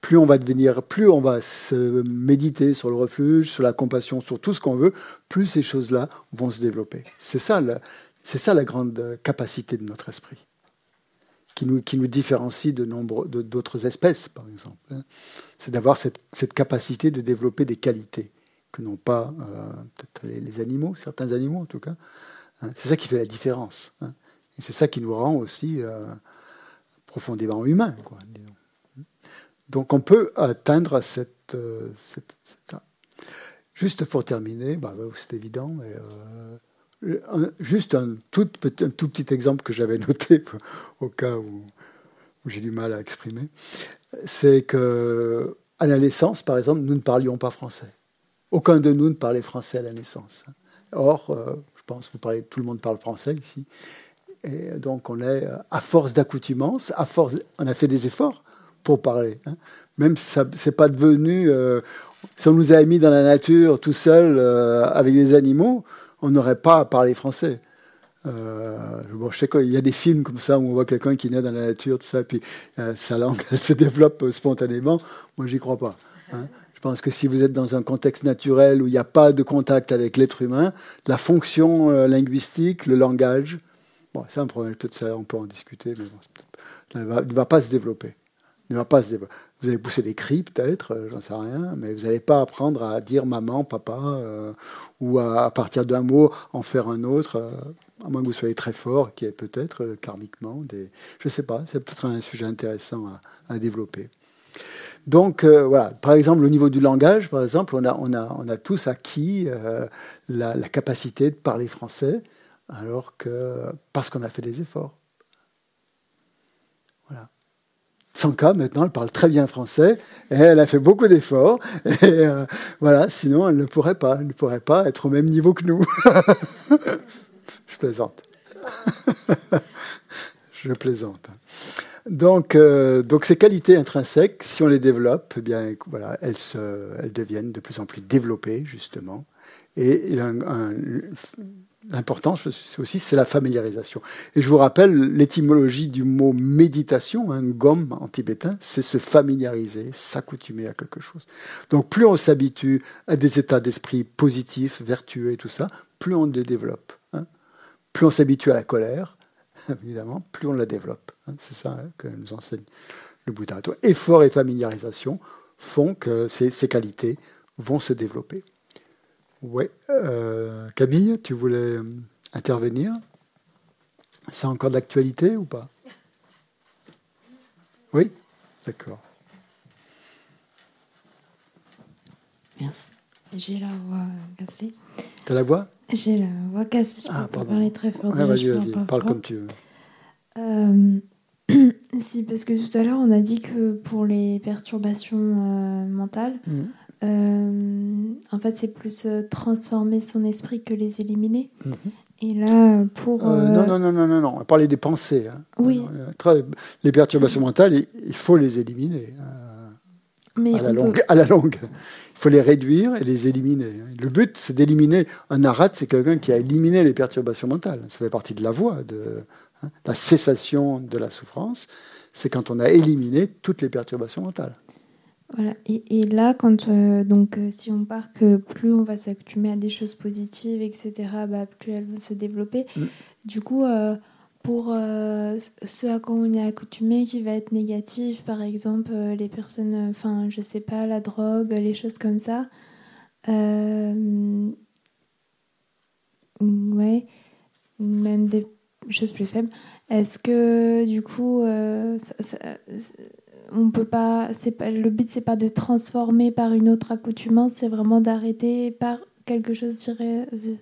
Plus on va devenir, plus on va se méditer sur le refuge, sur la compassion, sur tout ce qu'on veut, plus ces choses-là vont se développer. C'est ça, c'est ça la grande capacité de notre esprit qui nous, qui nous différencie de nombre d'autres espèces, par exemple. Hein. C'est d'avoir cette, cette, capacité de développer des qualités que n'ont pas euh, les, les, animaux, certains animaux en tout cas. Hein. C'est ça qui fait la différence. Hein. Et c'est ça qui nous rend aussi euh, profondément humains. Donc on peut atteindre cette, euh, cette, Juste pour terminer, bah, c'est évident, mais Juste un tout, un tout petit exemple que j'avais noté (laughs) au cas où, j'ai du mal à exprimer, c'est que à la naissance, par exemple, nous ne parlions pas français. Aucun de nous ne parlait français à la naissance. Or, euh, je pense que parlez, tout le monde parle français ici. Et donc, on est, à force d'accoutumance, à force, on a fait des efforts pour parler. Hein. Même si ça c'est pas devenu, euh, si on nous avait mis dans la nature tout seul euh, avec des animaux, on n'aurait pas à parler français. Euh, bon, je sais qu'il y a des films comme ça où on voit quelqu'un qui naît dans la nature, tout ça, puis euh, sa langue (laughs) se développe spontanément. Moi, j'y crois pas. Hein. Je pense que si vous êtes dans un contexte naturel où il n'y a pas de contact avec l'être humain, la fonction euh, linguistique, le langage, bon, c'est un problème, peut-être ça, on peut en discuter, mais bon, ne va pas se développer. Ne va pas se développer. Vous allez pousser des cris peut-être, euh, j'en sais rien, mais vous n'allez pas apprendre à dire maman, papa, euh, ou à, partir d'un mot en faire un autre, à moins que vous soyez très fort, qui est peut-être karmiquement des... Je ne sais pas, c'est peut-être un sujet intéressant à, développer. Donc voilà, par exemple, au niveau du langage, par exemple, on a, on a, on a tous acquis la, la, capacité de parler français, alors que parce qu'on a fait des efforts. Voilà. Sanka, maintenant, elle parle très bien français et elle a fait beaucoup d'efforts. Et euh, voilà, sinon, elle ne pourrait pas, elle ne pourrait pas être au même niveau que nous. (laughs) Je plaisante. (laughs) Je plaisante. Donc, euh, donc ces qualités intrinsèques, si on les développe, eh bien, voilà, elles, se, elles deviennent de plus en plus développées, justement. Et L'important aussi, c'est la familiarisation. Et je vous rappelle l'étymologie du mot méditation, un gomme en tibétain, c'est se familiariser, s'accoutumer à quelque chose. Donc plus on s'habitue à des états d'esprit positifs, vertueux et tout ça, plus on les développe. Hein. Plus on s'habitue à la colère, (laughs) évidemment, plus on la développe. Hein. C'est ça que nous enseigne le Bouddha. Effort et familiarisation font que ces qualités vont se développer. Oui. Euh, Camille, tu voulais euh, intervenir? C'est encore d'actualité ou pas? Oui? D'accord. Merci. J'ai la voix cassée. T'as la voix? J'ai la voix cassée. Je ah, peux parler très fort. vas-y, vas-y. Parle comme tu veux. Euh, (coughs) si, parce que tout à l'heure, on a dit que pour les perturbations mentales, mmh. Euh, en fait, c'est plus euh, transformer son esprit que les éliminer. Mhm. Et là, pour. Euh, non, non, non, non, non, non. On parlait des pensées. Hein. Oui. Les perturbations mentales, il faut les éliminer. Mais à, la longue, à la longue. Il faut les réduire et les éliminer. Le but, c'est d'éliminer. Un arat, c'est quelqu'un qui a éliminé les perturbations mentales. Ça fait partie de la voie, de hein, la cessation de la souffrance. C'est quand on a éliminé toutes les perturbations mentales. Voilà. Et, là, quand euh, donc euh, si on part que plus on va s'accoutumer à des choses positives, etc., bah, plus elles vont se développer. Mm. Du coup, euh, pour ce à quoi on est accoutumé, qui va être négatif, par exemple, les personnes, enfin, je sais pas, la drogue, les choses comme ça. ouais. Même des choses plus faibles. Est-ce que du coup, ça, on peut pas, c'est pas le but c'est pas de transformer par une autre accoutumance, c'est vraiment d'arrêter par quelque chose, je dirais. Je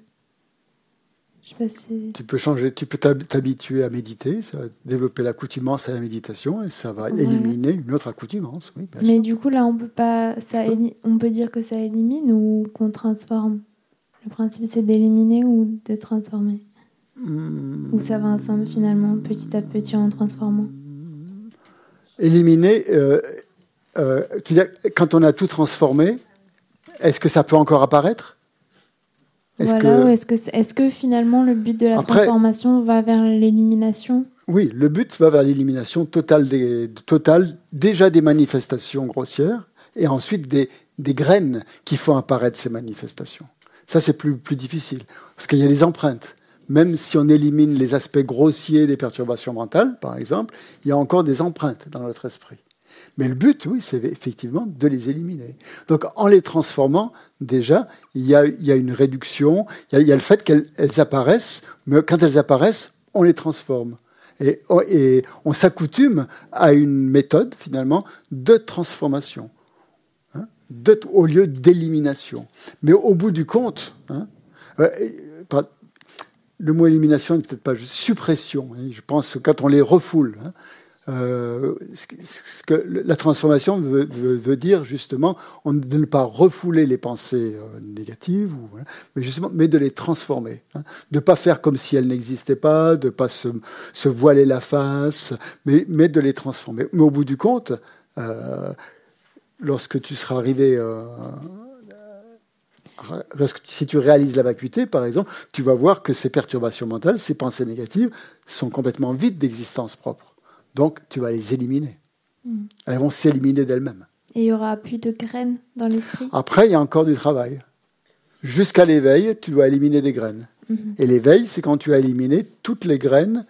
sais pas si... Tu peux changer, tu peux t'habituer à méditer, ça va développer l'accoutumance à la méditation et ça va éliminer une autre accoutumance. Oui, Mais du coup là, on peut pas, ça, on peut dire que ça élimine ou qu'on transforme? Le principe c'est d'éliminer ou de transformer? Hmm. Ou ça va ensemble finalement, petit à petit en transformant. Éliminer, euh, euh, quand on a tout transformé, est-ce que ça peut encore apparaître? Est-ce que... Est-ce que, est que, finalement le but de la transformation va vers l'élimination? Oui, le but va vers l'élimination totale, des, totale déjà des manifestations grossières et ensuite des, des graines qui font apparaître ces manifestations. Ça, c'est plus, plus difficile parce qu'il y a des empreintes même si on élimine les aspects grossiers des perturbations mentales, par exemple, il y a encore des empreintes dans notre esprit. Mais le but, oui, c'est effectivement de les éliminer. Donc en les transformant, déjà, il y a, une réduction, il y a, le fait qu'elles apparaissent, mais quand elles apparaissent, on les transforme. Et, et on s'accoutume à une méthode, finalement, de transformation, hein, au lieu d'élimination. Mais au bout du compte, hein, euh, le mot élimination n'est peut-être pas suppression. Hein. je pense que quand on les refoule, hein, euh, la transformation veut, dire justement de ne pas refouler les pensées euh, négatives, hein, mais justement, mais de les transformer, de ne pas faire comme si elles n'existaient pas, de ne pas se, voiler la face, mais, mais, de les transformer. Mais au bout du compte, euh, lorsque tu seras arrivé si tu réalises la vacuité, par exemple, tu vas voir que ces perturbations mentales, ces pensées négatives, sont complètement vides d'existence propre. Donc, tu vas les éliminer. Mm. Elles vont s'éliminer d'elles-mêmes. Et il y aura plus de graines dans l'esprit? Après, il y a encore du travail. Jusqu'à l'éveil, tu dois éliminer des graines. Mm-hmm. Et l'éveil, c'est quand tu as éliminé toutes les graines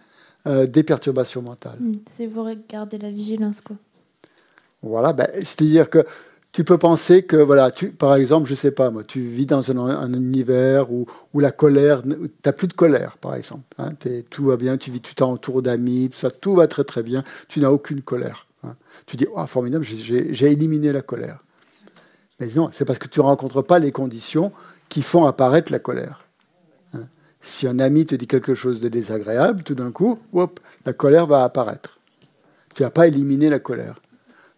euh, des perturbations mentales. Mm. C'est vous garder la vigilance, quoi. Voilà, ben, c'est-à-dire que tu peux penser que, voilà, tu, par exemple, je sais pas, moi, tu vis dans un, univers où, la colère, tu n'as plus de colère, par exemple. Hein, tout va bien, tu vis tout autour d'amis, tout tout va très très bien, tu n'as aucune colère. Hein. Tu dis, oh, formidable, j'ai éliminé la colère. Mais non, c'est parce que tu ne rencontres pas les conditions qui font apparaître la colère. Hein. Si un ami te dit quelque chose de désagréable, tout d'un coup, la colère va apparaître. Tu n'as pas éliminé la colère.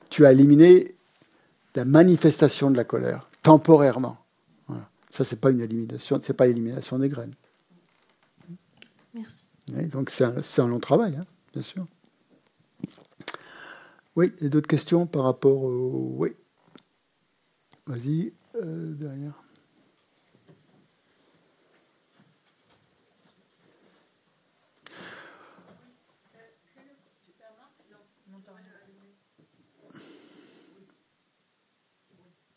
Tu as éliminé la manifestation de la colère, temporairement. Ça, c'est pas une élimination, c'est pas l'élimination des graines. Merci. donc c'est un, long travail, hein, bien sûr. Oui, il y a d'autres questions par rapport au. Oui. Vas-y, euh, derrière.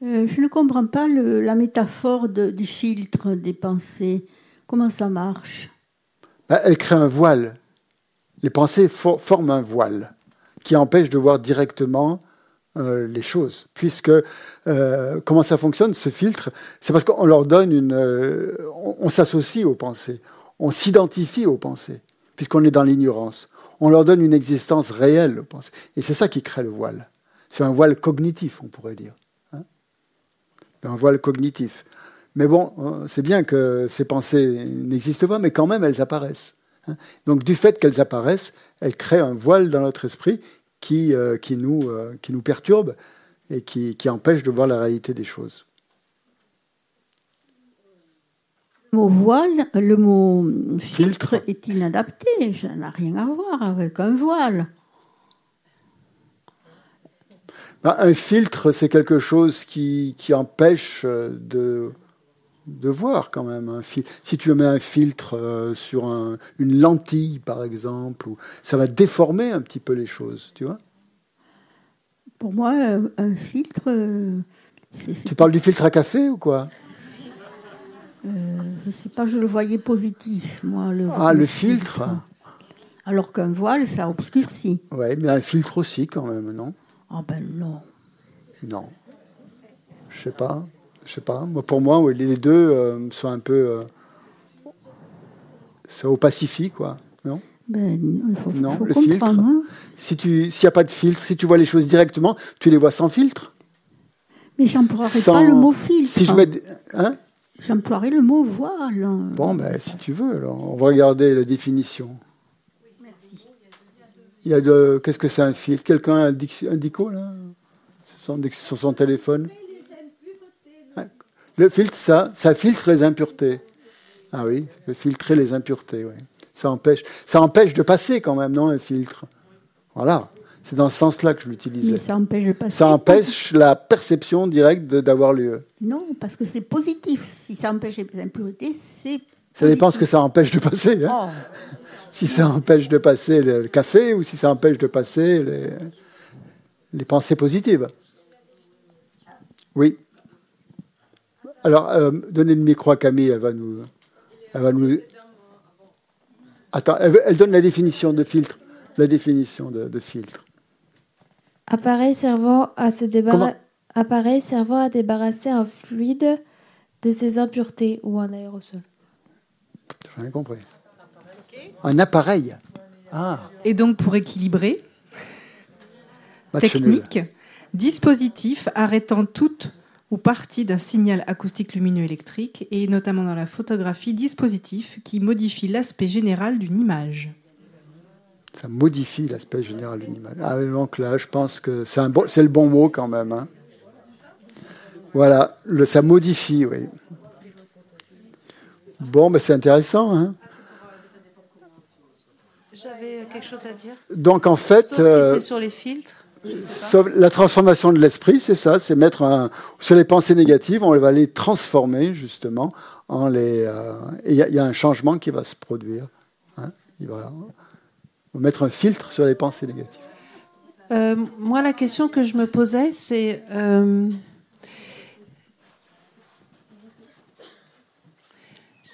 Euh, je ne comprends pas la métaphore du filtre des pensées. Comment ça marche? Bah, Elle crée un voile. Les pensées forment un voile qui empêche de voir directement euh, les choses. Puisque euh, comment ça fonctionne, ce filtre? C'est parce qu'on leur donne une... on, s'associe aux pensées, on s'identifie aux pensées, puisqu'on est dans l'ignorance. On leur donne une existence réelle aux pensées. Et c'est ça qui crée le voile. C'est un voile cognitif, on pourrait dire un voile cognitif. Mais bon, hein, c'est bien que ces pensées n'existent pas, mais quand même elles apparaissent. Hein. Donc du fait qu'elles apparaissent, elles créent un voile dans notre esprit qui, euh, qui, nous, euh, qui nous perturbe et qui, qui empêche de voir la réalité des choses. Le mot voile, le mot filtre, est inadapté. Ça n'a rien à voir avec un voile. Bah, un filtre, c'est quelque chose qui, qui empêche euh, de, de voir quand même. Un si tu mets un filtre euh, sur une lentille, par exemple, ça va déformer un petit peu les choses, tu vois Pour moi, un filtre... Tu parles du filtre à café ou quoi? Euh, Je ne sais pas, je le voyais positif, moi. Le, ah, le, filtre. filtre. Alors qu'un voile, ça obscurcit. Oui, mais un filtre aussi quand même, non? Ah ben non. Non. Je sais pas. Je sais pas. Moi, pour moi, les deux euh, sont un peu. Euh, c'est au Pacifique, quoi. Non? Ben, il faut, Non, le filtre. Hein. Si tu, s'il n'y a pas de filtre, si tu vois les choses directement, tu les vois sans filtre. Mais j'emploierai pas le mot filtre. Si je mets, hein? J'emploierai le mot voile. Bon, ben, si tu veux, alors, on va regarder la définition. Il y a de. Qu'est-ce que c'est un filtre Quelqu'un a un, dico là? Sur son, téléphone? Le filtre, ça, ça filtre les impuretés. Ah oui, ça peut filtrer les impuretés, oui. Ça empêche, ça empêche de passer quand même, non, un filtre? Voilà. C'est dans ce sens-là que je l'utilisais. ça empêche de passer. Ça empêche la perception directe d'avoir lieu. Non, parce que c'est positif. Si ça empêche les impuretés, c'est. Ça dépend ce que ça empêche de passer. Hein. Oh. Si ça empêche de passer le café ou si ça empêche de passer les, les pensées positives. Oui. Alors, euh, donnez le micro à Camille, elle va nous. Elle va nous... Attends, elle, donne la définition de filtre. La définition de, filtre. Appareil servant à se Appareil servant à débarrasser un fluide de ses impuretés ou un aérosol. J'ai rien compris. Un appareil. Ah. Et donc pour équilibrer, technique, dispositif arrêtant toute ou partie d'un signal acoustique lumineux électrique et notamment dans la photographie, dispositif qui modifie l'aspect général d'une image. Ça modifie l'aspect général d'une image. Ah, donc là, je pense que c'est bon, le bon mot quand même. Hein. Voilà, le, ça modifie, oui. Bon, ben c'est intéressant. Hein. J'avais quelque chose à dire. Donc en fait, Sauf si euh, c'est sur les filtres. Sauf la transformation de l'esprit, c'est ça, c'est mettre un, sur les pensées négatives, on va les transformer justement en les. Euh, il y, a un changement qui va se produire. Hein. il va, on va mettre un filtre sur les pensées négatives. Euh, moi, la question que je me posais, c'est euh,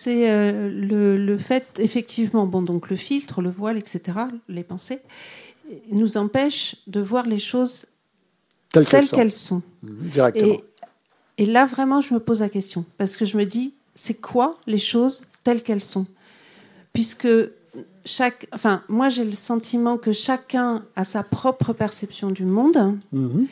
c'est le, le, fait, effectivement, bon, donc le filtre, le voile, etc., les pensées, nous empêche de voir les choses telles, qu'elles sont. Mmh, directement. Et, là, vraiment, je me pose la question. Parce que je me dis, c'est quoi les choses telles qu'elles sont? Puisque chaque. Enfin, moi, j'ai le sentiment que chacun a sa propre perception du monde. Mmh.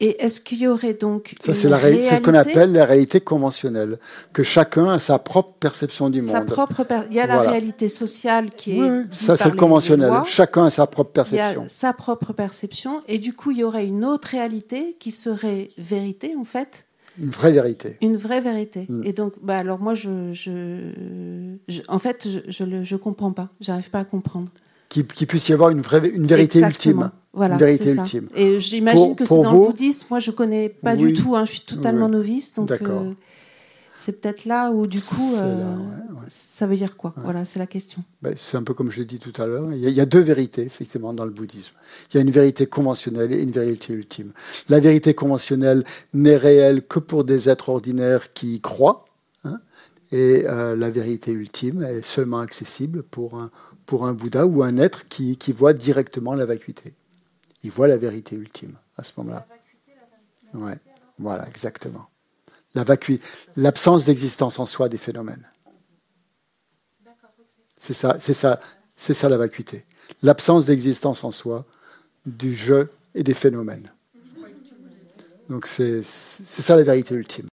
Et est-ce qu'il y aurait donc ça c'est ce qu'on appelle la réalité conventionnelle, que chacun a sa propre perception du monde. propre il y a la réalité sociale qui est ça c'est le conventionnel. Chacun a sa propre perception. Il y a sa propre perception et du coup il y aurait une autre réalité qui serait vérité en fait. Une vraie vérité. Une vraie vérité. Mm. Et donc, bah alors moi, je, je, en fait, je ne je, comprends pas. J'arrive pas à comprendre. Qu'il puisse y avoir une, vraie, une vérité ultime. Voilà, vérité ultime. Et j'imagine que c'est dans le bouddhisme. Moi, je connais pas du tout. Hein, je suis totalement novice, donc euh, c'est peut-être là où du coup, euh, ça veut dire quoi? Voilà, c'est la question. Ben, c'est un peu comme je l'ai dit tout à l'heure. Il, y, a deux vérités effectivement dans le bouddhisme. Il y a une vérité conventionnelle et une vérité ultime. La vérité conventionnelle n'est réelle que pour des êtres ordinaires qui y croient. Hein, et euh, la vérité ultime, elle est seulement accessible pour un, pour un Bouddha ou un être qui, qui voit directement la vacuité il voit la vérité ultime à ce moment-là. Ouais, voilà, exactement. La l'absence d'existence en soi des phénomènes. C'est ça, c'est ça, c'est ça la vacuité. L'absence d'existence en soi du jeu et des phénomènes. Donc c'est ça la vérité ultime.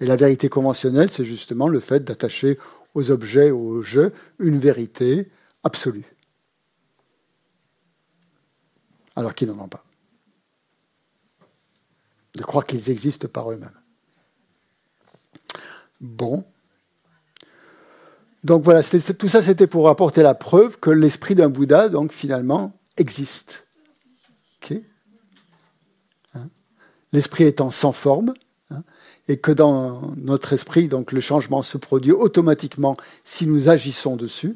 Et la vérité conventionnelle, c'est justement le fait d'attacher aux objets, aux jeux, une vérité absolue alors qu'ils n'en ont pas. De croire qu'ils existent par eux-mêmes. Bon. Donc voilà, tout ça c'était pour apporter la preuve que l'esprit d'un Bouddha, donc finalement, existe. Hein? L'esprit étant sans forme, hein, et que dans notre esprit, donc le changement se produit automatiquement si nous agissons dessus.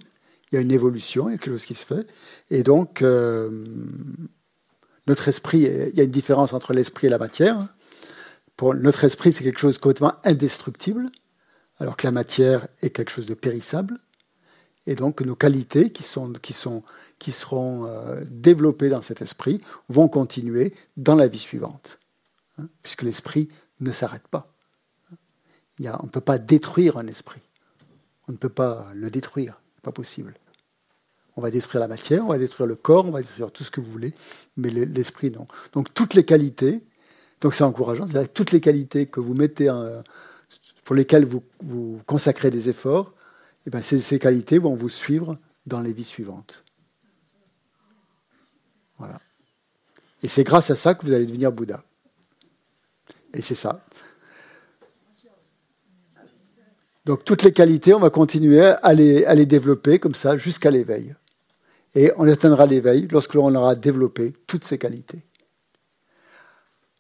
Il y a une évolution, il y a quelque chose qui se fait. Et donc, euh, notre esprit, il y a une différence entre l'esprit et la matière. Pour notre esprit, c'est quelque chose de complètement indestructible, alors que la matière est quelque chose de périssable. Et donc nos qualités qui, sont, qui, sont, qui seront euh, développées dans cet esprit vont continuer dans la vie suivante, hein, puisque l'esprit ne s'arrête pas. Il y a, on ne peut pas détruire un esprit. On ne peut pas le détruire. Pas possible. On va détruire la matière, on va détruire le corps, on va détruire tout ce que vous voulez, mais l'esprit, non. Donc toutes les qualités, donc c'est encourageant, toutes les qualités que vous mettez, pour lesquelles vous, consacrez des efforts, eh bien ces, qualités vont vous suivre dans les vies suivantes. Voilà. Et c'est grâce à ça que vous allez devenir Bouddha. Et c'est ça. Donc toutes les qualités, on va continuer à les développer comme ça jusqu'à l'éveil. Et on atteindra l'éveil lorsque l'on aura développé toutes ces qualités.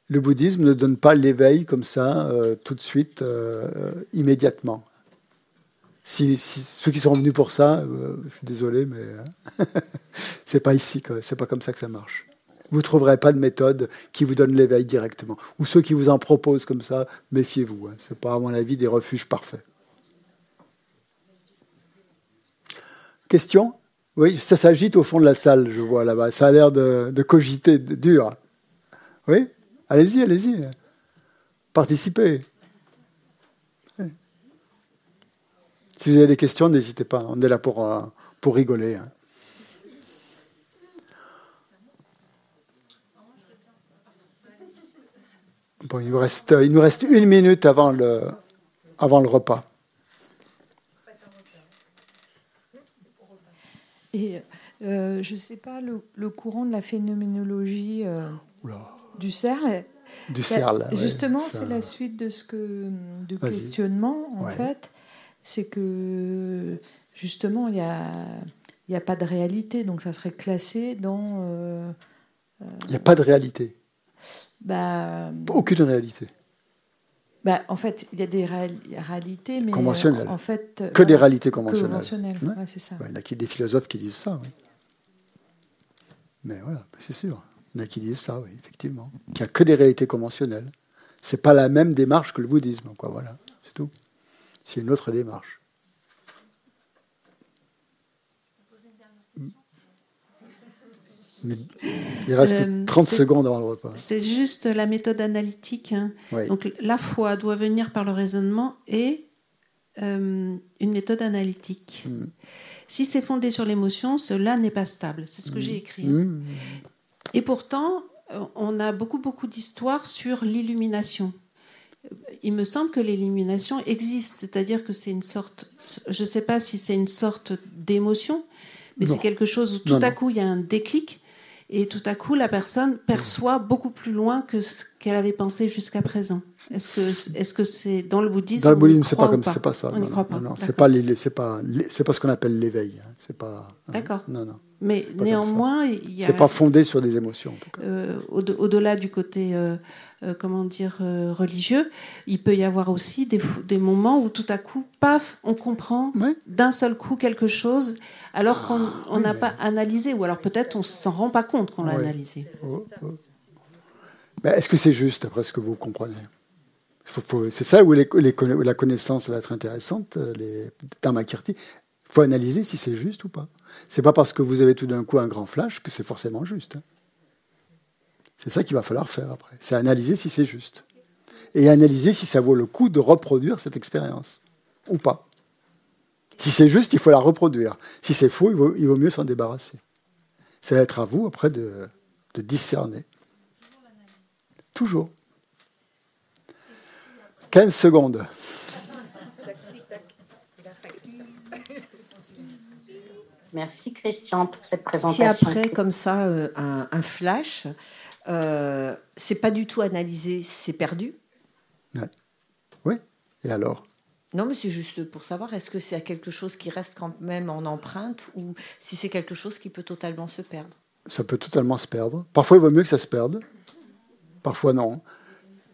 Le bouddhisme ne donne pas l'éveil comme ça, euh, tout de suite, euh, immédiatement. Si, ceux qui sont venus pour ça, euh, je suis désolé, mais hein, (laughs) c'est pas ici, c'est pas comme ça que ça marche. Vous ne trouverez pas de méthode qui vous donne l'éveil directement. Ou ceux qui vous en proposent comme ça, méfiez-vous. Hein. Ce n'est pas, à mon avis, des refuges parfaits. Question? Oui, ça s'agite au fond de la salle, je vois là-bas. Ça a l'air de, cogiter dur. Oui Allez-y, allez-y. Participez. Si vous avez des questions, n'hésitez pas. On est là pour, euh, pour rigoler. Hein. Bon, il, nous reste, il nous reste une minute avant le, avant le repas. Et euh, je ne sais pas, le, courant de la phénoménologie euh, du CERL. Du CERL. justement, c'est la suite de ce que de questionnement, en fait. C'est que justement, il n'y a, y a pas de réalité, donc ça serait classé dans. Euh, il n'y a pas de réalité. Bah, Aucune réalité. Bah, en fait, il y a des réalités, mais conventionnelles. En fait, que des réalités conventionnelles. ça. il y a des philosophes qui disent ça, oui. Mais voilà, c'est sûr. Il y en a qui disent ça, oui, effectivement. Qu'il n'y a que des réalités conventionnelles. C'est pas la même démarche que le bouddhisme, quoi. Voilà, c'est tout. C'est une autre démarche. Il reste 30 euh, secondes avant le repas. C'est juste la méthode analytique. Hein. Donc la foi doit venir par le raisonnement et euh, une méthode analytique. Hmm. Si c'est fondé sur l'émotion, cela n'est pas stable. C'est ce que hmm. j'ai écrit. Hmm. Et pourtant, euh, on a beaucoup, beaucoup d'histoires sur l'illumination. Il me semble que l'illumination existe, c'est-à-dire que c'est une sorte, je ne sais pas si c'est une sorte d'émotion, mais c'est quelque chose où tout à coup il y a un déclic et tout à coup la personne perçoit beaucoup plus loin que ce qu'elle avait pensé jusqu'à présent. Est-ce que est-ce que c'est dans le bouddhisme Dans le bouddhisme, c'est pas comme c'est pas ça. On non, croit pas. Non, c'est pas c'est pas c'est pas ce qu'on appelle l'éveil. Hein. C'est pas. Hein. D'accord. Non, non. Mais néanmoins, il y a. C'est pas fondé sur des émotions. En tout cas. Euh, au-delà du côté euh, euh, comment dire, religieux, il peut y avoir aussi des, des, moments où tout à coup, paf, on comprend d'un seul coup quelque chose, alors qu'on n'a pas analysé, ou alors peut-être on s'en rend pas compte qu'on l'a analysé. Oh, oh. Est-ce que c'est juste, après ce que vous comprenez? C'est ça où, les, la connaissance va être intéressante, les Dharmakirti. Il faut analyser si c'est juste ou pas. C'est pas parce que vous avez tout d'un coup un grand flash que c'est forcément juste. Hein. C'est ça qu'il va falloir faire après. C'est analyser si c'est juste. Et analyser si ça vaut le coup de reproduire cette expérience. Ou pas. Si c'est juste, il faut la reproduire. Si c'est faux, il vaut, mieux s'en débarrasser. Ça va être à vous après de, discerner. Toujours. 15 secondes. Merci Christian pour cette présentation. Si après, comme ça, euh, un flash, euh, c'est pas du tout analysé, c'est perdu. Oui, et alors? Non, mais c'est juste pour savoir, est-ce que c'est quelque chose qui reste quand même en empreinte ou si c'est quelque chose qui peut totalement se perdre? Ça peut totalement se perdre. Parfois, il vaut mieux que ça se perde. Parfois, non.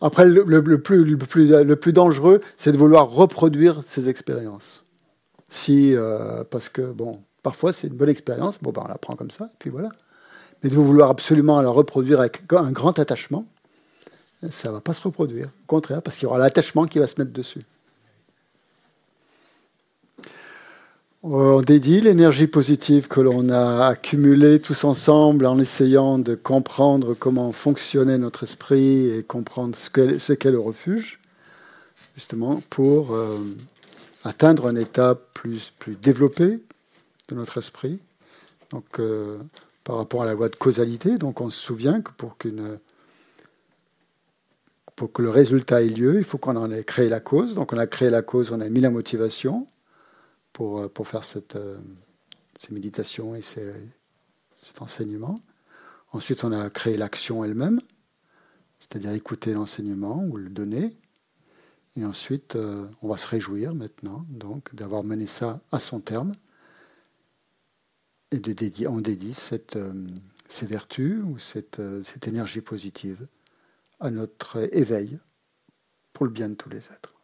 Après, le, plus, le, plus, le plus dangereux, c'est de vouloir reproduire ces expériences. Si, euh, parce que, bon, parfois, c'est une bonne expérience, bon, ben, on la prend comme ça, et puis voilà mais de vouloir absolument la reproduire avec un grand attachement, ça ne va pas se reproduire. Au contraire, parce qu'il y aura l'attachement qui va se mettre dessus. On dédie l'énergie positive que l'on a accumulée tous ensemble en essayant de comprendre comment fonctionnait notre esprit et comprendre ce qu'est le refuge, justement pour euh, atteindre un état plus, plus développé de notre esprit. Donc, euh, par rapport à la loi de causalité. Donc on se souvient que pour, que le résultat ait lieu, il faut qu'on en ait créé la cause. Donc on a créé la cause, on a mis la motivation pour, euh, pour faire euh, ces méditations et cet enseignement. Ensuite, on a créé l'action elle-même, c'est-à-dire écouter l'enseignement ou le donner. Et ensuite, on va se réjouir maintenant d'avoir mené ça à son terme et de dédier, on dédie cette, euh, ces vertus ou cette, euh, cette énergie positive à notre éveil pour le bien de tous les êtres.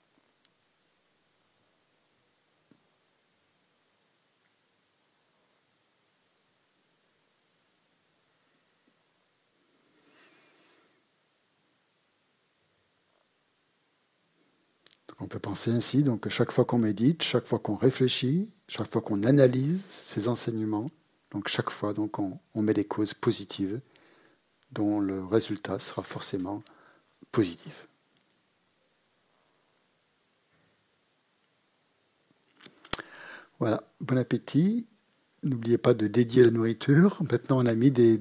on peut penser ainsi, donc chaque fois qu'on médite, chaque fois qu'on réfléchit, chaque fois qu'on analyse ces enseignements, donc chaque fois donc on, met des causes positives dont le résultat sera forcément positif. Voilà, bon appétit. N'oubliez pas de dédier la nourriture. Maintenant, on a mis des,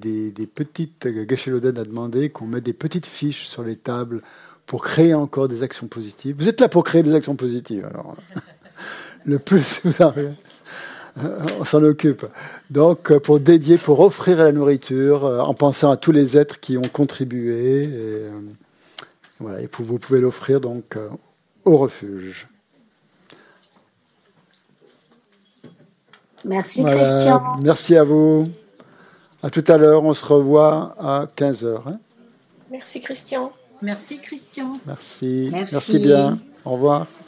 petites. Gachelodène a demandé qu'on mette des petites fiches sur les tables pour créer encore des actions positives. Vous êtes là pour créer des actions positives, alors. (laughs) Le plus (laughs) vous arrivez, euh, on s'en occupe. Donc, euh, pour dédier, pour offrir la nourriture, euh, en pensant à tous les êtres qui ont contribué. Et, voilà, et vous pouvez l'offrir donc au refuge. Merci Christian. Merci à vous. À tout à l'heure, on se revoit à 15h. Hein. Merci Christian. Merci Christian. Merci. Merci bien. Au revoir.